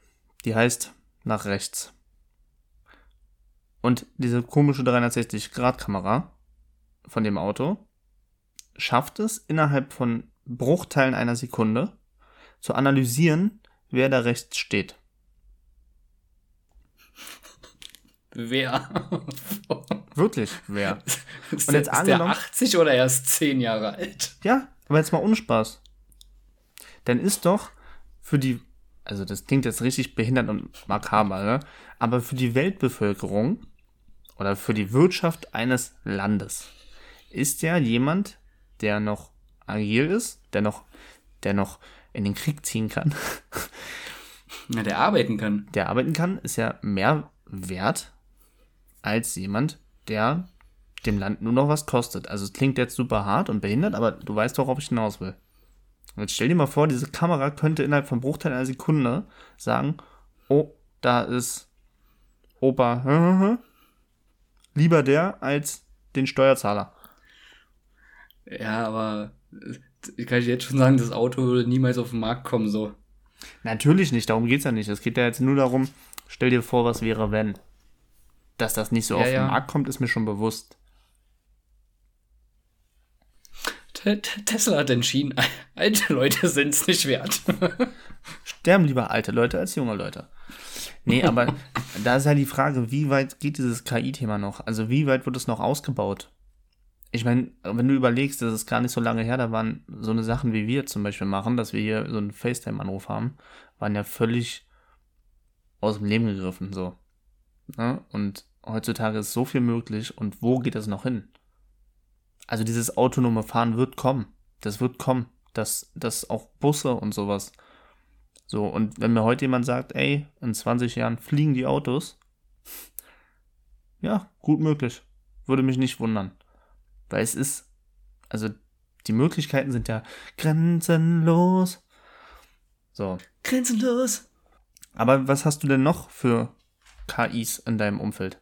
Die heißt nach rechts. Und diese komische 360-Grad-Kamera von dem Auto schafft es, innerhalb von Bruchteilen einer Sekunde zu analysieren, wer da rechts steht. Wer? Wirklich, wer? Ist, Und der, jetzt ist der angenommen- 80 oder erst 10 Jahre alt? Ja, aber jetzt mal Unspaß. Dann ist doch für die, also das klingt jetzt richtig behindert und makaber, ne? aber für die Weltbevölkerung oder für die Wirtschaft eines Landes ist ja jemand, der noch agil ist, der noch, der noch in den Krieg ziehen kann, Ja, der arbeiten kann. der arbeiten kann, ist ja mehr wert als jemand, der dem Land nur noch was kostet. Also es klingt jetzt super hart und behindert, aber du weißt doch, worauf ich hinaus will. Und jetzt stell dir mal vor, diese Kamera könnte innerhalb von Bruchteil einer Sekunde sagen, oh, da ist Opa, lieber der als den Steuerzahler. Ja, aber äh, kann ich jetzt schon sagen, das Auto würde niemals auf den Markt kommen, so. Natürlich nicht, darum geht's ja nicht. Es geht ja jetzt nur darum, stell dir vor, was wäre, wenn. Dass das nicht so Ja, auf ja. den Markt kommt, ist mir schon bewusst. Te- Te- Tesla hat entschieden, alte Leute sind es nicht wert. Sterben lieber alte Leute als junge Leute. Nee, aber da ist ja die Frage, wie weit geht dieses KI-Thema noch? Also wie weit wird es noch ausgebaut? Ich meine, wenn du überlegst, das ist gar nicht so lange her, da waren so eine Sachen, wie wir zum Beispiel machen, dass wir hier so einen FaceTime-Anruf haben, waren ja völlig aus dem Leben gegriffen, so. Ne? Und heutzutage ist so viel möglich und wo geht es noch hin? Also dieses autonome Fahren wird kommen. Das wird kommen. Das, das auch Busse und sowas. So, und wenn mir heute jemand sagt, ey, in 20 Jahren fliegen die Autos, ja, gut möglich. Würde mich nicht wundern. Weil es ist, also die Möglichkeiten sind ja grenzenlos. So. Grenzenlos. Aber was hast du denn noch für KIs in deinem Umfeld?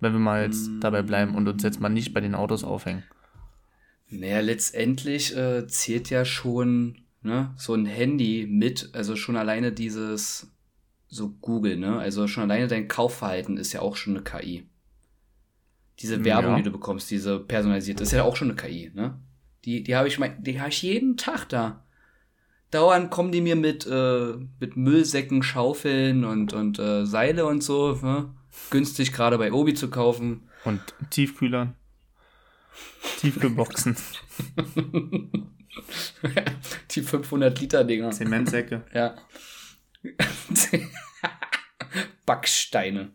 Wenn wir mal jetzt dabei bleiben und uns jetzt mal nicht bei den Autos aufhängen. Naja, letztendlich äh, zählt ja schon ne, so ein Handy mit, also schon alleine dieses, so Google, ne? Also schon alleine dein Kaufverhalten ist ja auch schon eine KI. Diese Werbung, Ja. die du bekommst, diese personalisierte, ist ja auch schon eine KI, ne? Die, die habe ich, mein, die habe ich jeden Tag da. Dauernd kommen die mir mit, äh, mit Müllsäcken, Schaufeln und, und äh, Seile und so, ne? Günstig gerade bei Obi zu kaufen. Und Tiefkühlern. Tiefkühlboxen. die 500 Liter Dinger. Zementsäcke. Ja. Backsteine.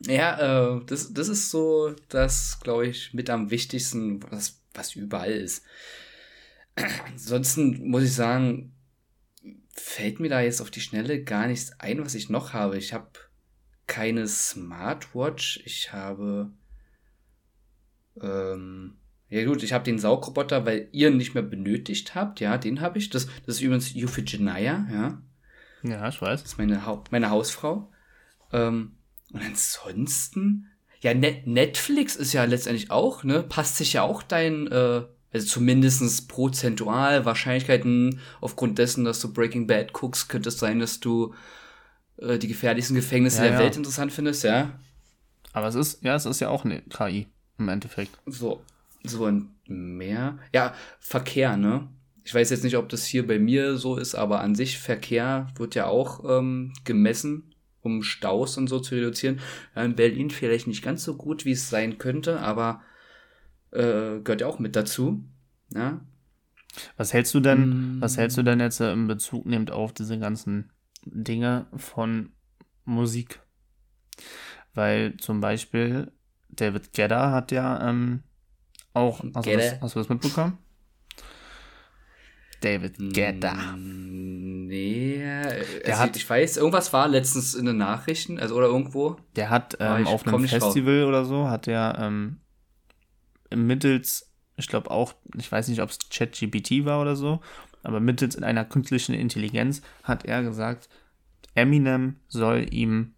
Ja, äh, das, das ist so das, glaube ich, mit am wichtigsten, was, was überall ist. Ansonsten muss ich sagen, fällt mir da jetzt auf die Schnelle gar nichts ein, was ich noch habe. Ich habe keine Smartwatch. Ich habe. Ähm, ja gut, ich habe den Saugroboter, weil ihr ihn nicht mehr benötigt habt. Ja, den habe ich. Das, das ist übrigens Euphigenia, ja. Ja, ich weiß. Das ist meine, Hau meine Hausfrau. Ähm, und ansonsten, ja, Net Netflix ist ja letztendlich auch, ne, passt sich ja auch dein, äh, also zumindestens prozentual Wahrscheinlichkeiten aufgrund dessen, dass du Breaking Bad guckst, könnte es sein, dass du äh, die gefährlichsten Gefängnisse Ja, der ja. Welt interessant findest, ja. Aber es ist, ja, es ist ja auch eine KI im Endeffekt. So, so und mehr. Ja, Verkehr, ne? Ich weiß jetzt nicht, ob das hier bei mir so ist, aber an sich Verkehr wird ja auch ähm, gemessen, um Staus und so zu reduzieren. In Berlin vielleicht nicht ganz so gut, wie es sein könnte, aber äh, gehört ja auch mit dazu. Ja, Was hältst du denn, Mm. was hältst du denn jetzt äh, in Bezug nehmend auf diese ganzen Dinge von Musik? Weil zum Beispiel David Gedda hat ja ähm, auch, hast du, das, hast du das mitbekommen? David Gedda. Mm, Nee, also hat- ich weiß, irgendwas war letztens in den Nachrichten, also oder irgendwo. Der hat ähm, auf einem. Festival oder so, hat er ähm, mittels, ich glaube auch, ich weiß nicht, ob es ChatGPT war oder so, aber mittels in einer künstlichen Intelligenz hat er gesagt, Eminem soll ihm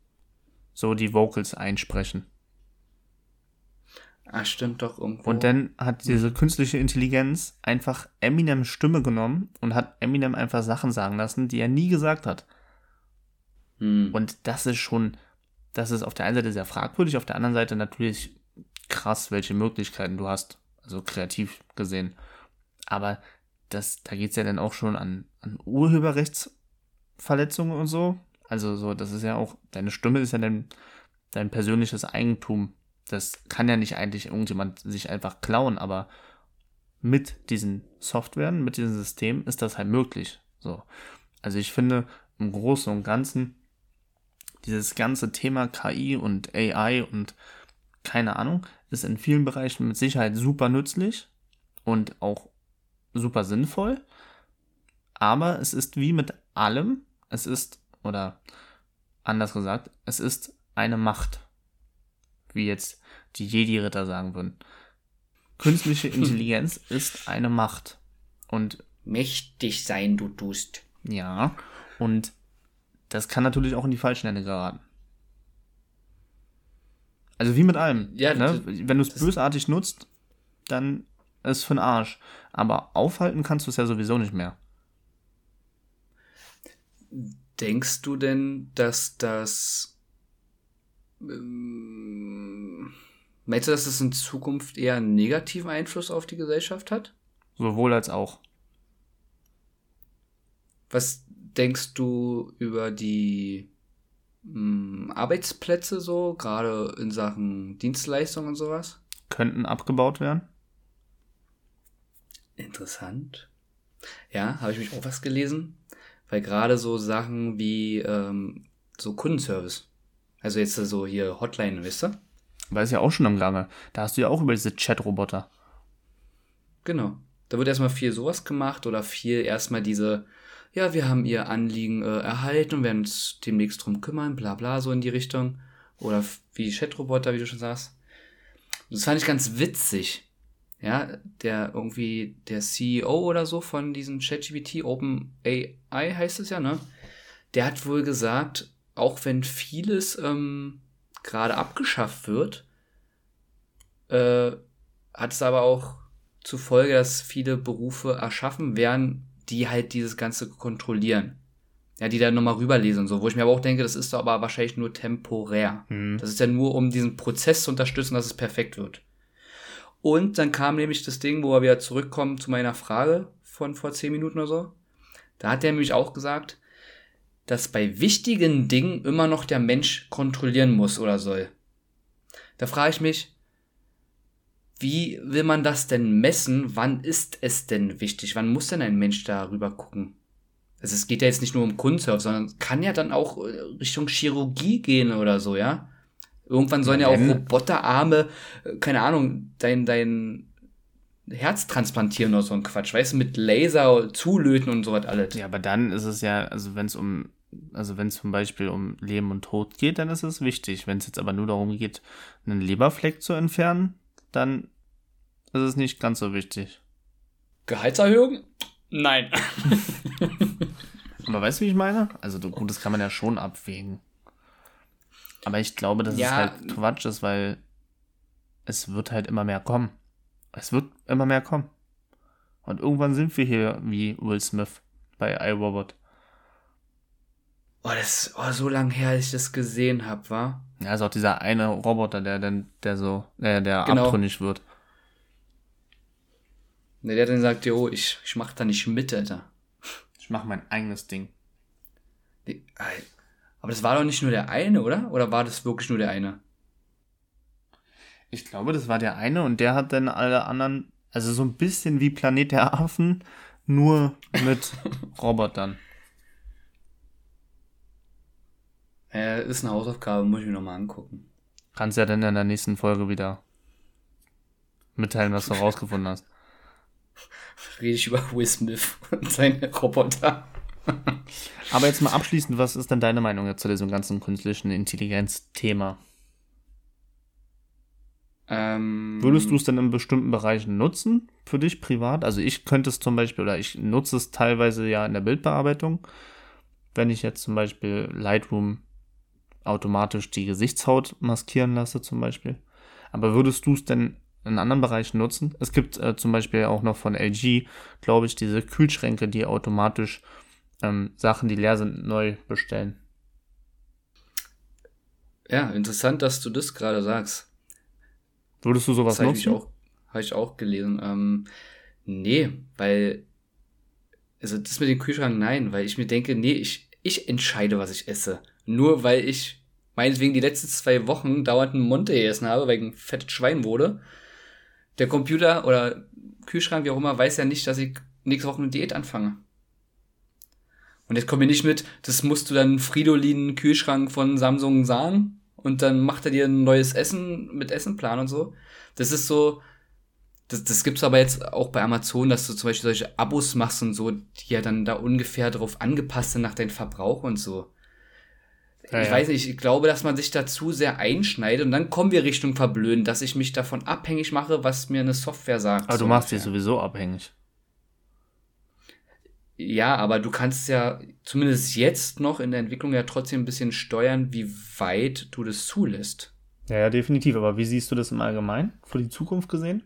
so die Vocals einsprechen. Ah, stimmt doch irgendwo. Und dann hat diese künstliche Intelligenz einfach Eminems Stimme genommen und hat Eminem einfach Sachen sagen lassen, die er nie gesagt hat. Hm. Und das ist schon, das ist auf der einen Seite sehr fragwürdig, auf der anderen Seite natürlich krass, welche Möglichkeiten du hast, also kreativ gesehen. Aber das, da geht es ja dann auch schon an, an Urheberrechtsverletzungen und so. Also so, das ist ja auch, deine Stimme ist ja dein, dein persönliches Eigentum. Das kann ja nicht eigentlich irgendjemand sich einfach klauen, aber mit diesen Softwaren, mit diesem System ist das halt möglich. So. Also ich finde im Großen und Ganzen dieses ganze Thema KI und AI und keine Ahnung, ist in vielen Bereichen mit Sicherheit super nützlich und auch super sinnvoll. Aber es ist wie mit allem, es ist, oder anders gesagt, es ist eine Macht. Wie jetzt die Jedi-Ritter sagen würden. Künstliche Intelligenz ist eine Macht. Und mächtig sein, du tust. Ja, und das kann natürlich auch in die falschen Hände geraten. Also wie mit allem. Ja, ne? Wenn du es bösartig nutzt, dann ist für den Arsch. Aber aufhalten kannst du es ja sowieso nicht mehr. Denkst du denn, dass das. Ähm, meinst du, dass das in Zukunft eher einen negativen Einfluss auf die Gesellschaft hat? Sowohl als auch. Was denkst du über die mh, hm, Arbeitsplätze so, gerade in Sachen Dienstleistungen und sowas? Könnten abgebaut werden. Interessant. Ja, habe ich mich auch was gelesen, weil gerade so Sachen wie ähm, so Kundenservice, also jetzt so hier Hotline, wisst ihr? Weil es ja auch schon am Gange. Da hast du ja auch über diese Chat-Roboter. Genau. Da wird erstmal viel sowas gemacht oder viel erstmal diese ja, wir haben ihr Anliegen äh, erhalten und werden uns demnächst drum kümmern, bla bla, so in die Richtung. Oder wie Chatroboter, wie du schon sagst. Das fand ich ganz witzig. Ja, der irgendwie, der CEO oder so von diesem ChatGPT, OpenAI heißt es ja, ne? Der hat wohl gesagt, auch wenn vieles ähm, gerade abgeschafft wird, äh, hat es aber auch zur Folge, dass viele Berufe erschaffen werden, die halt dieses Ganze kontrollieren. Ja, die dann nochmal rüberlesen und so, wo ich mir aber auch denke, das ist doch aber wahrscheinlich nur temporär. Mhm. Das ist ja nur, um diesen Prozess zu unterstützen, dass es perfekt wird. Und dann kam nämlich das Ding, wo wir wieder zurückkommen zu meiner Frage von vor zehn Minuten oder so. Da hat er nämlich auch gesagt, dass bei wichtigen Dingen immer noch der Mensch kontrollieren muss oder soll. Da frage ich mich, wie will man das denn messen? Wann ist es denn wichtig? Wann muss denn ein Mensch darüber gucken? Also es geht ja jetzt nicht nur um Kunstsurf, sondern kann ja dann auch äh, Richtung Chirurgie gehen oder so, ja? Irgendwann sollen ja, ja auch Roboterarme, äh, keine Ahnung, dein, dein Herz transplantieren oder so ein Quatsch, weißt du, mit Laser zulöten und so was alles. Ja, aber dann ist es ja, also wenn es um, also wenn es zum Beispiel um Leben und Tod geht, dann ist es wichtig. Wenn es jetzt aber nur darum geht, einen Leberfleck zu entfernen, dann ist es nicht ganz so wichtig. Gehaltserhöhung? Nein. Aber weißt du, wie ich meine? Also gut, das kann man ja schon abwägen. Aber ich glaube, dass ja, es halt Quatsch ist, weil es wird halt immer mehr kommen. Es wird immer mehr kommen. Und irgendwann sind wir hier wie Will Smith bei iRobot. Oh, das ist oh, so lange her, als ich das gesehen habe, war. Ja, ist auch dieser eine Roboter, der dann, der so, äh, der genau. abtrünnig wird. Ne, der dann gesagt, jo, ich, ich mach da nicht mit, Alter. Ich mach mein eigenes Ding. Aber das war doch nicht nur der eine, oder? Oder war das wirklich nur der eine? Ich glaube, das war der eine und der hat dann alle anderen, also so ein bisschen wie Planet der Affen, nur mit Robotern. Äh, ist eine Hausaufgabe, muss ich mir nochmal angucken. Kannst ja dann in der nächsten Folge wieder mitteilen, was du rausgefunden hast. Rede ich über Will Smith und seine Roboter. Aber jetzt mal abschließend, was ist denn deine Meinung zu diesem ganzen künstlichen Intelligenz-Thema? Ähm, Würdest du es denn in bestimmten Bereichen nutzen für dich privat? Also ich könnte es zum Beispiel, oder ich nutze es teilweise ja in der Bildbearbeitung, wenn ich jetzt zum Beispiel Lightroom automatisch die Gesichtshaut maskieren lasse zum Beispiel. Aber würdest du es denn in anderen Bereichen nutzen? Es gibt äh, zum Beispiel auch noch von LG, glaube ich, diese Kühlschränke, die automatisch ähm, Sachen, die leer sind, neu bestellen. Ja, interessant, dass du das gerade sagst. Würdest du sowas Das habe ich, nutzen? auch- hab ich auch gelesen. Ähm, nee, weil, also das mit dem Kühlschrank, nein, weil ich mir denke, nee, ich, ich entscheide, was ich esse. Nur weil ich meinetwegen die letzten zwei Wochen dauernd einen Monte gegessen habe, weil ich ein fettes Schwein wurde. Der Computer oder Kühlschrank, wie auch immer, weiß ja nicht, dass ich nächste Woche eine Diät anfange. Und jetzt komm mir nicht mit, das musst du dann Fridolin Kühlschrank von Samsung sagen und dann macht er dir ein neues Essen mit Essenplan und so. Das ist so, das, das gibt's aber jetzt auch bei Amazon, dass du zum Beispiel solche Abos machst und so, die ja dann da ungefähr darauf angepasst sind nach deinem Verbrauch und so. Ja, ich ja. weiß nicht, ich glaube, dass man sich da zu sehr einschneidet und dann kommen wir Richtung Verblöden, dass ich mich davon abhängig mache, was mir eine Software sagt. Aber du so machst dich sowieso abhängig. Ja, aber du kannst ja zumindest jetzt noch in der Entwicklung ja trotzdem ein bisschen steuern, wie weit du das zulässt. Ja, ja, definitiv. Aber wie siehst du das im Allgemeinen für die Zukunft gesehen?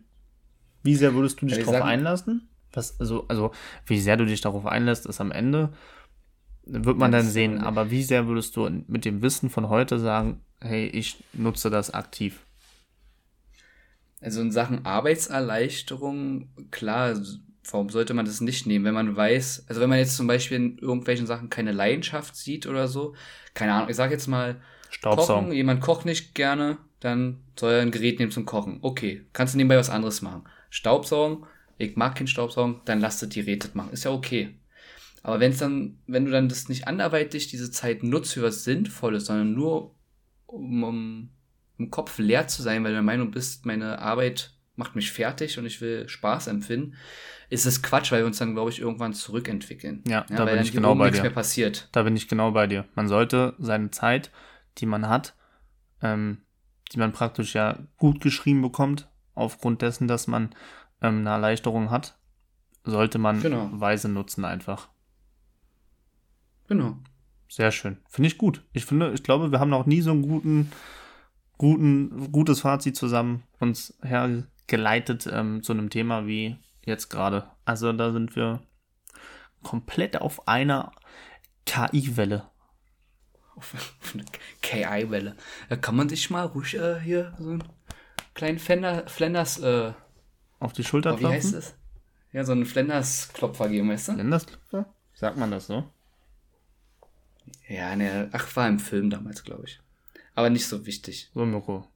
Wie sehr würdest du dich Ja, darauf einlassen? Was, also, also, wie sehr du dich darauf einlässt, ist am Ende, wird man dann sehen. Aber wie sehr würdest du mit dem Wissen von heute sagen, hey, ich nutze das aktiv? Also in Sachen Arbeitserleichterung, klar, warum sollte man das nicht nehmen, wenn man weiß, also wenn man jetzt zum Beispiel in irgendwelchen Sachen keine Leidenschaft sieht oder so, keine Ahnung, ich sag jetzt mal, Staubsaugen. Kochen, jemand kocht nicht gerne, dann soll er ein Gerät nehmen zum Kochen. Okay, kannst du nebenbei was anderes machen. Staubsaugen, ich mag kein Staubsaugen, dann lass das Gerät machen. Ist ja okay. Aber wenn es dann, wenn du dann das nicht anderweitig diese Zeit nutzt für was Sinnvolles, sondern nur um, um im Kopf leer zu sein, weil du der Meinung bist, meine Arbeit macht mich fertig und ich will Spaß empfinden, ist es Quatsch, weil wir uns dann, glaube ich, irgendwann zurückentwickeln. Ja, da weil bin ich genau bei dir. mehr passiert. Da bin ich genau bei dir. Man sollte seine Zeit, die man hat, ähm, die man praktisch ja gut geschrieben bekommt, aufgrund dessen, dass man ähm, eine Erleichterung hat, sollte man Genau. weise nutzen einfach. Genau. Sehr schön. Finde ich gut. Ich finde, ich glaube, wir haben noch nie so einen guten, guten, gutes Fazit zusammen uns hergeleitet ähm, zu einem Thema wie jetzt gerade. Also da sind wir komplett auf einer KI-Welle. Auf eine KI-Welle. Da kann man sich mal ruhig äh, hier so einen kleinen Fender, Flanders, äh, Auf die Schulter oh, wie heißt klopfen. es? Ja, so einen Flanders-Klopfer geben, weißt du? Ländersklopfer? Sagt man das so? Ja, ne, ach, war im Film damals, glaube ich. Aber nicht so wichtig. So, Mirko.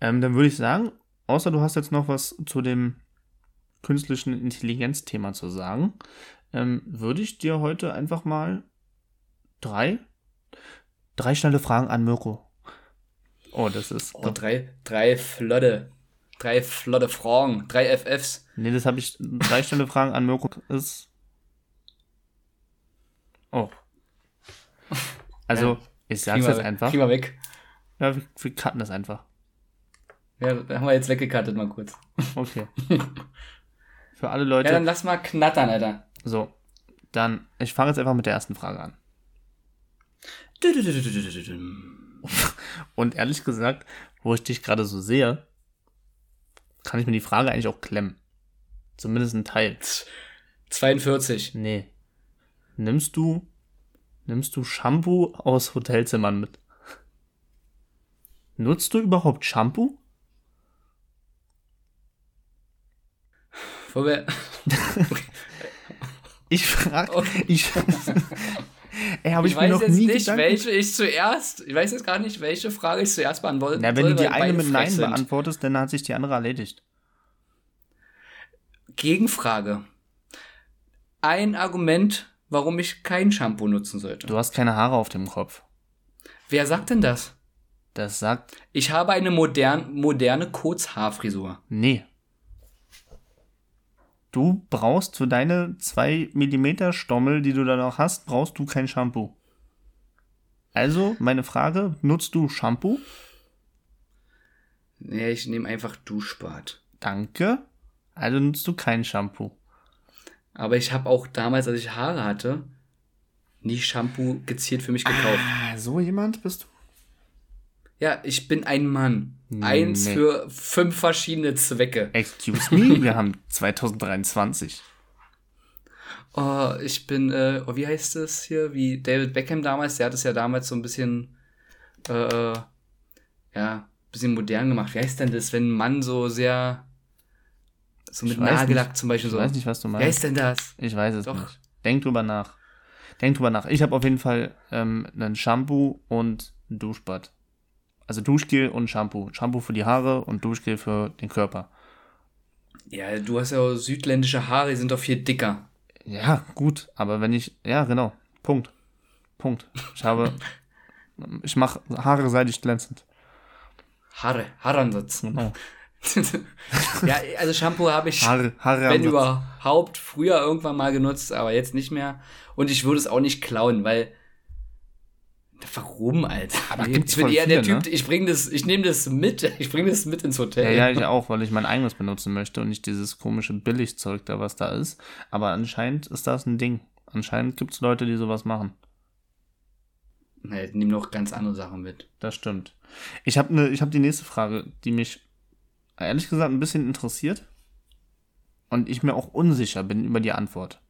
Ähm, dann würde ich sagen, außer du hast jetzt noch was zu dem künstlichen Intelligenz-Thema zu sagen, ähm, würde ich dir heute einfach mal drei, drei schnelle Fragen an Mirko. Oh, das ist. Oh, drei, drei flotte, drei flotte Fragen, drei FFs. Nee, das habe ich. Drei schnelle Fragen an Mirko ist. Oh. Also, Ja. ich sag's jetzt einfach. Kriegen wir weg. Ja, wir, wir cutten das einfach. Ja, haben wir jetzt weggekattet mal kurz. Okay. Für alle Leute. Ja, dann lass mal knattern, Alter. So, dann, ich fange jetzt einfach mit der ersten Frage an. Und ehrlich gesagt, wo ich dich gerade so sehe, kann ich mir die Frage eigentlich auch klemmen. Zumindest ein Teil. 42. Nee. Nimmst du, nimmst du Shampoo aus Hotelzimmern mit? Nutzt du überhaupt Shampoo? Wo wir, Ich frage, Okay. ich, ey, ich, ich weiß jetzt nicht, Gedanken welche ich zuerst, ich weiß jetzt gar nicht, welche Frage ich zuerst beantworten Na, wenn soll, du die eine mit Nein sind. beantwortest, dann hat sich die andere erledigt. Gegenfrage. Ein Argument, warum ich kein Shampoo nutzen sollte. Du hast keine Haare auf dem Kopf. Wer sagt denn das? Das sagt, Ich habe eine modern, moderne Kurzhaarfrisur. nee. Du brauchst für deine 2 mm Stommel, die du da noch hast, brauchst du kein Shampoo. Also, meine Frage, nutzt du Shampoo? Nee, ich nehme einfach Duschbad. Danke. Also nutzt du kein Shampoo. Aber ich habe auch damals, als ich Haare hatte, nie Shampoo gezielt für mich gekauft. Ah, so jemand bist du? Ja, ich bin ein Mann. Eins Nee. für fünf verschiedene Zwecke. Excuse me, wir haben 2023. Oh, ich bin, äh, oh, wie heißt es hier? Wie David Beckham damals, der hat es ja damals so ein bisschen, äh, ja, bisschen modern gemacht. Wie heißt denn das, wenn ein Mann so sehr so mit Ich Nagellack nicht. zum Beispiel Ich so. weiß nicht, was du meinst. ist denn das? Ich weiß es Doch. nicht. Denk drüber nach. Denk drüber nach. Ich habe auf jeden Fall ähm, einen Shampoo und ein Duschbad. Also Duschgel und Shampoo. Shampoo für die Haare und Duschgel für den Körper. Ja, du hast ja auch südländische Haare, die sind doch viel dicker. Ja, gut, aber wenn ich. Ja, genau. Punkt. Punkt. Ich habe. ich mache Haare seidig glänzend. Haare, Haaransatz. Genau. ja, also Shampoo habe ich, Haare, Haare wenn überhaupt, früher irgendwann mal genutzt, aber jetzt nicht mehr. Und ich würde es auch nicht klauen, weil. Warum, Alter? Aber ich gibt's bin voll eher der viele, Typ, ne? ich bringe das, ich nehme das mit, ich bringe das mit ins Hotel. Ja, ja, ich auch, weil ich mein eigenes benutzen möchte und nicht dieses komische Billigzeug da, was da ist. Aber anscheinend ist das ein Ding. Anscheinend gibt es Leute, die sowas machen. Nee, nimm noch ganz andere Sachen mit. Das stimmt. Ich habe ne, ich hab die nächste Frage, die mich ehrlich gesagt ein bisschen interessiert und ich mir auch unsicher bin über die Antwort.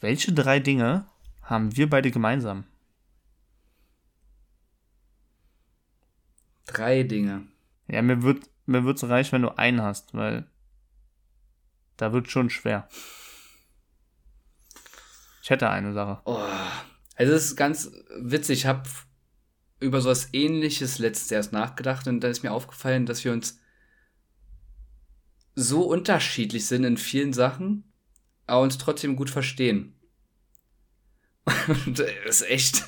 Welche drei Dinge haben wir beide gemeinsam? Drei Dinge. Ja, mir wird mir wird's reichen, wenn du einen hast, weil da wird schon schwer. Ich hätte eine Sache. Oh. Also es ist ganz witzig, ich habe über sowas ähnliches letztes erst nachgedacht und da ist mir aufgefallen, dass wir uns so unterschiedlich sind in vielen Sachen, aber uns trotzdem gut verstehen. Und das ist echt.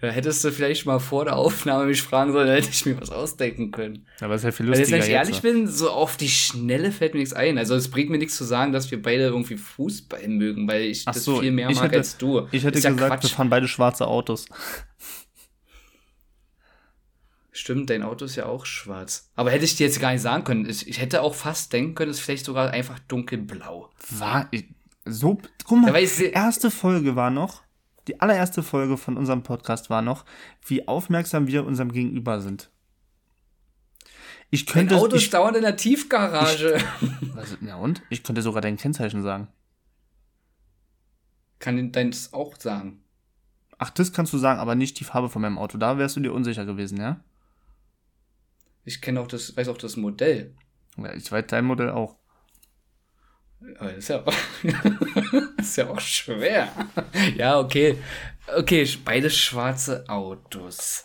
Da hättest du vielleicht mal vor der Aufnahme mich fragen sollen, da hätte ich mir was ausdenken können. Aber es ist ja viel lustiger wenn ich ehrlich jetzt. bin, so auf die Schnelle fällt mir nichts ein. Also es bringt mir nichts zu sagen, dass wir beide irgendwie Fußball mögen, weil ich Ach das so, viel mehr mag hätte- als du. Ich hätte Ist ja gesagt, wir Quatsch. fahren beide schwarze Autos. Stimmt, dein Auto ist ja auch schwarz. Aber hätte ich dir jetzt gar nicht sagen können. Ich, ich hätte auch fast denken können, es ist vielleicht sogar einfach dunkelblau. War ich, so, guck mal, Ja, ich die erste Folge war noch, die allererste Folge von unserem Podcast war noch, wie aufmerksam wir unserem Gegenüber sind. Ich Dein könnte, Auto ich, ist dauernd in der Tiefgarage. also, ja und? Ich könnte sogar dein Kennzeichen sagen. Kann deins auch sagen. Ach, das kannst du sagen, aber nicht die Farbe von meinem Auto. Da wärst du dir unsicher gewesen, ja? Ich kenne auch das, weiß auch das Modell. Ja, Ich weiß dein Modell auch. Aber ist ja, ist ja auch schwer. Ja, okay. Okay, beide schwarze Autos.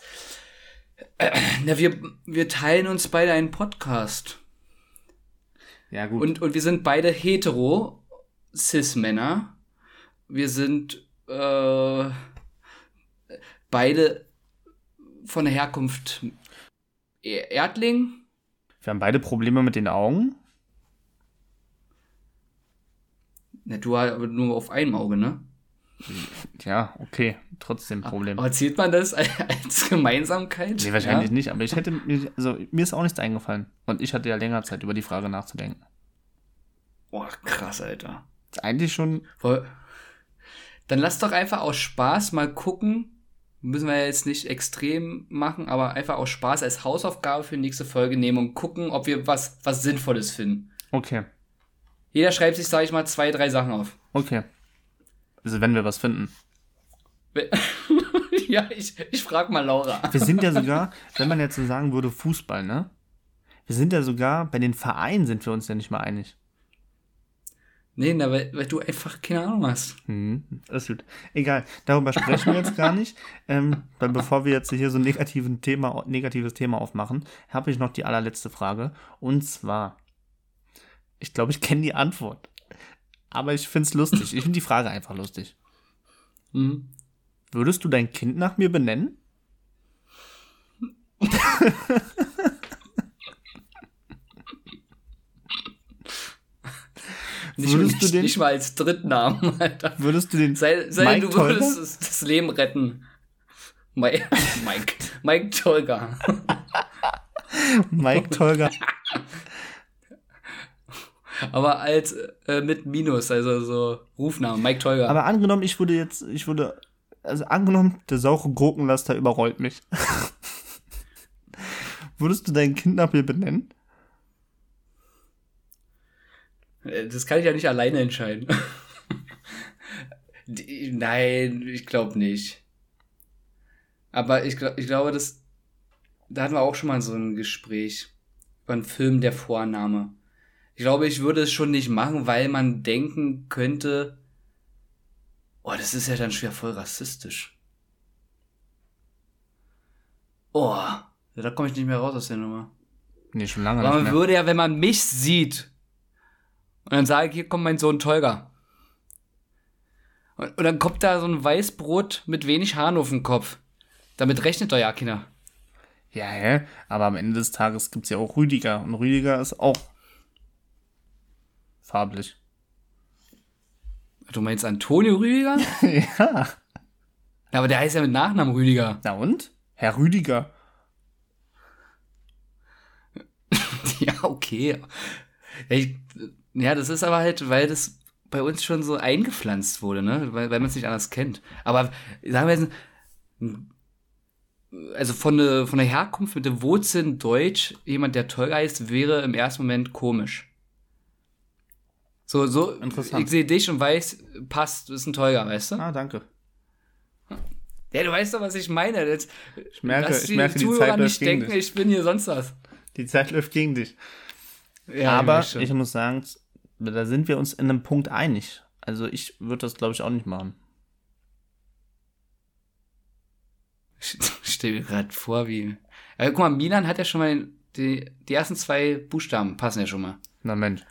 Na, wir, wir teilen uns beide einen Podcast. Ja, gut. Und, und wir sind beide hetero, Cis-Männer. Wir sind äh, beide von der Herkunft Er- Erdling. wir haben beide Probleme mit den Augen. Na, du aber nur auf einem Auge, ne? Ja, okay. Trotzdem Problem. Aber zählt man das als Gemeinsamkeit? Nee, wahrscheinlich ja? nicht, aber ich hätte mir, also mir ist auch nichts eingefallen. Und ich hatte ja länger Zeit, über die Frage nachzudenken. Boah, krass, Alter. Ist eigentlich schon, Voll. Dann lass doch einfach aus Spaß mal gucken. Müssen wir jetzt nicht extrem machen, aber einfach aus Spaß als Hausaufgabe für die nächste Folge nehmen und gucken, ob wir was, was Sinnvolles finden. okay, Jeder schreibt sich, sag ich mal, zwei, drei Sachen auf. okay. Also wenn wir was finden. ja, ich, ich frag mal Laura. Wir sind ja sogar, wenn man jetzt so sagen würde, Fußball, ne? Wir sind ja sogar, bei den Vereinen sind wir uns ja nicht mal einig. Nee, na, weil, weil du einfach keine Ahnung hast. Hm, ist gut. Egal, darüber sprechen wir jetzt gar nicht. Ähm, weil bevor wir jetzt hier so ein negativen Thema, negatives Thema aufmachen, habe ich noch die allerletzte Frage. Und zwar, ich glaube, ich kenne die Antwort. Aber ich finde es lustig. Ich finde die Frage einfach lustig. Mhm. Würdest du dein Kind nach mir benennen? Nicht, Würdest nicht, du den- nicht mal als Drittnamen, Alter. Würdest du den Sei, sei Mike du würdest das, das Leben retten. Mike, Mike, Mike Tolga. Mike Tolga? Aber als äh, mit Minus, also so Rufname, Mike Tolga. Aber angenommen, ich würde jetzt, ich würde, also angenommen, der saure Gurkenlaster überrollt mich. Würdest du dein Kind nach mir benennen? Äh, das kann ich ja nicht alleine entscheiden. Die, nein, ich glaube nicht. Aber ich, ich glaube, das. da hatten wir auch schon mal so ein Gespräch über einen Film der Vorname. Ich glaube, ich würde es schon nicht machen, weil man denken könnte, oh, das ist ja dann schwer voll rassistisch. Oh, da komme ich nicht mehr raus aus der Nummer. Nee, schon lange Aber nicht man würde ja, wenn man mich sieht, und dann sage ich, hier kommt mein Sohn Tolga. Und, und dann kommt da so ein Weißbrot mit wenig Haaren auf dem Kopf. Damit rechnet doch ja keiner. Ja, hä? Aber am Ende des Tages gibt's ja auch Rüdiger. Und Rüdiger ist auch farblich. Du meinst Antonio Rüdiger? ja. Aber der heißt ja mit Nachnamen Rüdiger. Na und? Herr Rüdiger. Ja, okay. Ja, ich, ja, das ist aber halt, weil das bei uns schon so eingepflanzt wurde, ne? Weil, weil man es nicht anders kennt. Aber sagen wir jetzt, also von der, von der Herkunft mit dem Wurzeln Deutsch, jemand, der Tolga heißt, wäre im ersten Moment komisch. So, so, Interessant. ich sehe dich und weiß, passt, du bist ein Tolga, weißt du? Ah, danke. Ja, du weißt doch, was ich meine. Das, Ich merke, lass ich merke, die Zuhörer Zeit nicht denken, dich. ich bin hier sonst was. Die Zeit läuft gegen dich. Ja, Aber schon. ich muss sagen, da sind wir uns in einem Punkt einig. Also ich würde das, glaube ich, auch nicht machen. Ich stell mir gerade vor, wie. Ja, guck mal, Milan hat ja schon mal den, die, die ersten zwei Buchstaben passen ja schon mal. Na Mensch.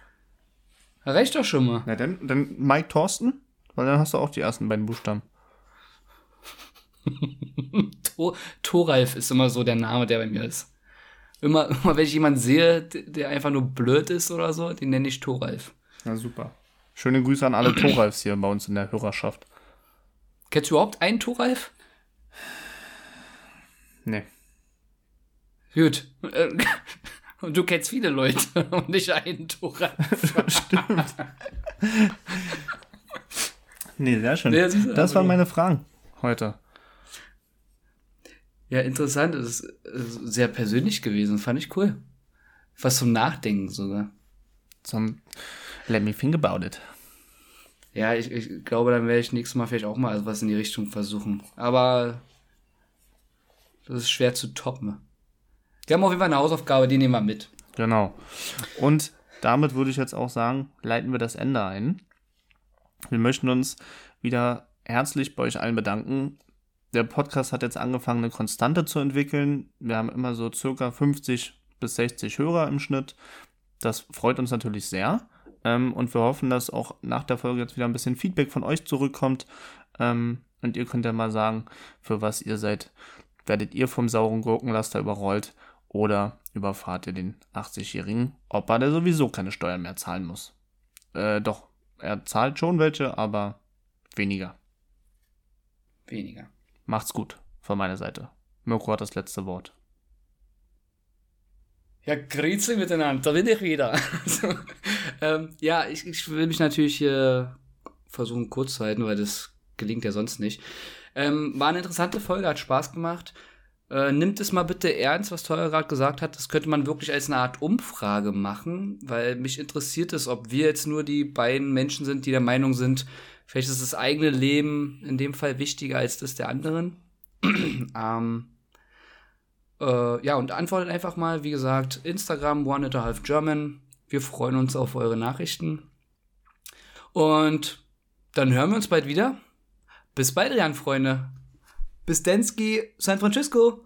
Reicht doch schon mal. Na dann, dann Mike Thorsten, weil dann hast du auch die ersten beiden Buchstaben. Thoralf ist immer so der Name, der bei mir ist. Immer, immer wenn ich jemanden sehe, der der einfach nur blöd ist oder so, den nenne ich Thoralf. Na super. Schöne Grüße an alle Thoralfs hier bei uns in der Hörerschaft. Kennst du überhaupt einen Thoralf? Nee. Gut. Und du kennst viele Leute und nicht einen Thoralf. Stimmt. nee, sehr schön. Das aber waren du- meine Fragen heute. Ja, interessant. Das ist sehr persönlich gewesen. Fand ich cool. Was zum Nachdenken sogar. Zum Let me think about it. Ja, ich, ich glaube, dann werde ich nächstes Mal vielleicht auch mal was in die Richtung versuchen. Aber das ist schwer zu toppen. Wir haben auf jeden Fall eine Hausaufgabe, die nehmen wir mit. Genau. Und damit würde ich jetzt auch sagen, leiten wir das Ende ein. Wir möchten uns wieder herzlich bei euch allen bedanken. Der Podcast hat jetzt angefangen, eine Konstante zu entwickeln. Wir haben immer so circa 50 bis 60 Hörer im Schnitt. Das freut uns natürlich sehr. Ähm, und wir hoffen, dass auch nach der Folge jetzt wieder ein bisschen Feedback von euch zurückkommt. Ähm, und ihr könnt ja mal sagen, für was ihr seid. Werdet ihr vom sauren Gurkenlaster überrollt oder überfahrt ihr den 80-Jährigen Opa, der sowieso keine Steuern mehr zahlen muss? Äh, doch, er zahlt schon welche, aber weniger. Weniger. Macht's gut von meiner Seite. Mirko hat das letzte Wort. Ja, grüezi miteinander, da bin ich wieder. so, ähm, ja, ich, ich will mich natürlich hier versuchen kurz zu halten, weil das gelingt ja sonst nicht. Ähm, war eine interessante Folge, hat Spaß gemacht. Äh, nimmt es mal bitte ernst, was Teuer gerade gesagt hat. Das könnte man wirklich als eine Art Umfrage machen, weil mich interessiert es, ob wir jetzt nur die beiden Menschen sind, die der Meinung sind, vielleicht ist das eigene Leben in dem Fall wichtiger als das der anderen. ähm, äh, ja, und antwortet einfach mal, wie gesagt, Instagram, one and a half German. Wir freuen uns auf eure Nachrichten. Und dann hören wir uns bald wieder. Bis bald, Jan, Freunde. Bis Densky, San Francisco.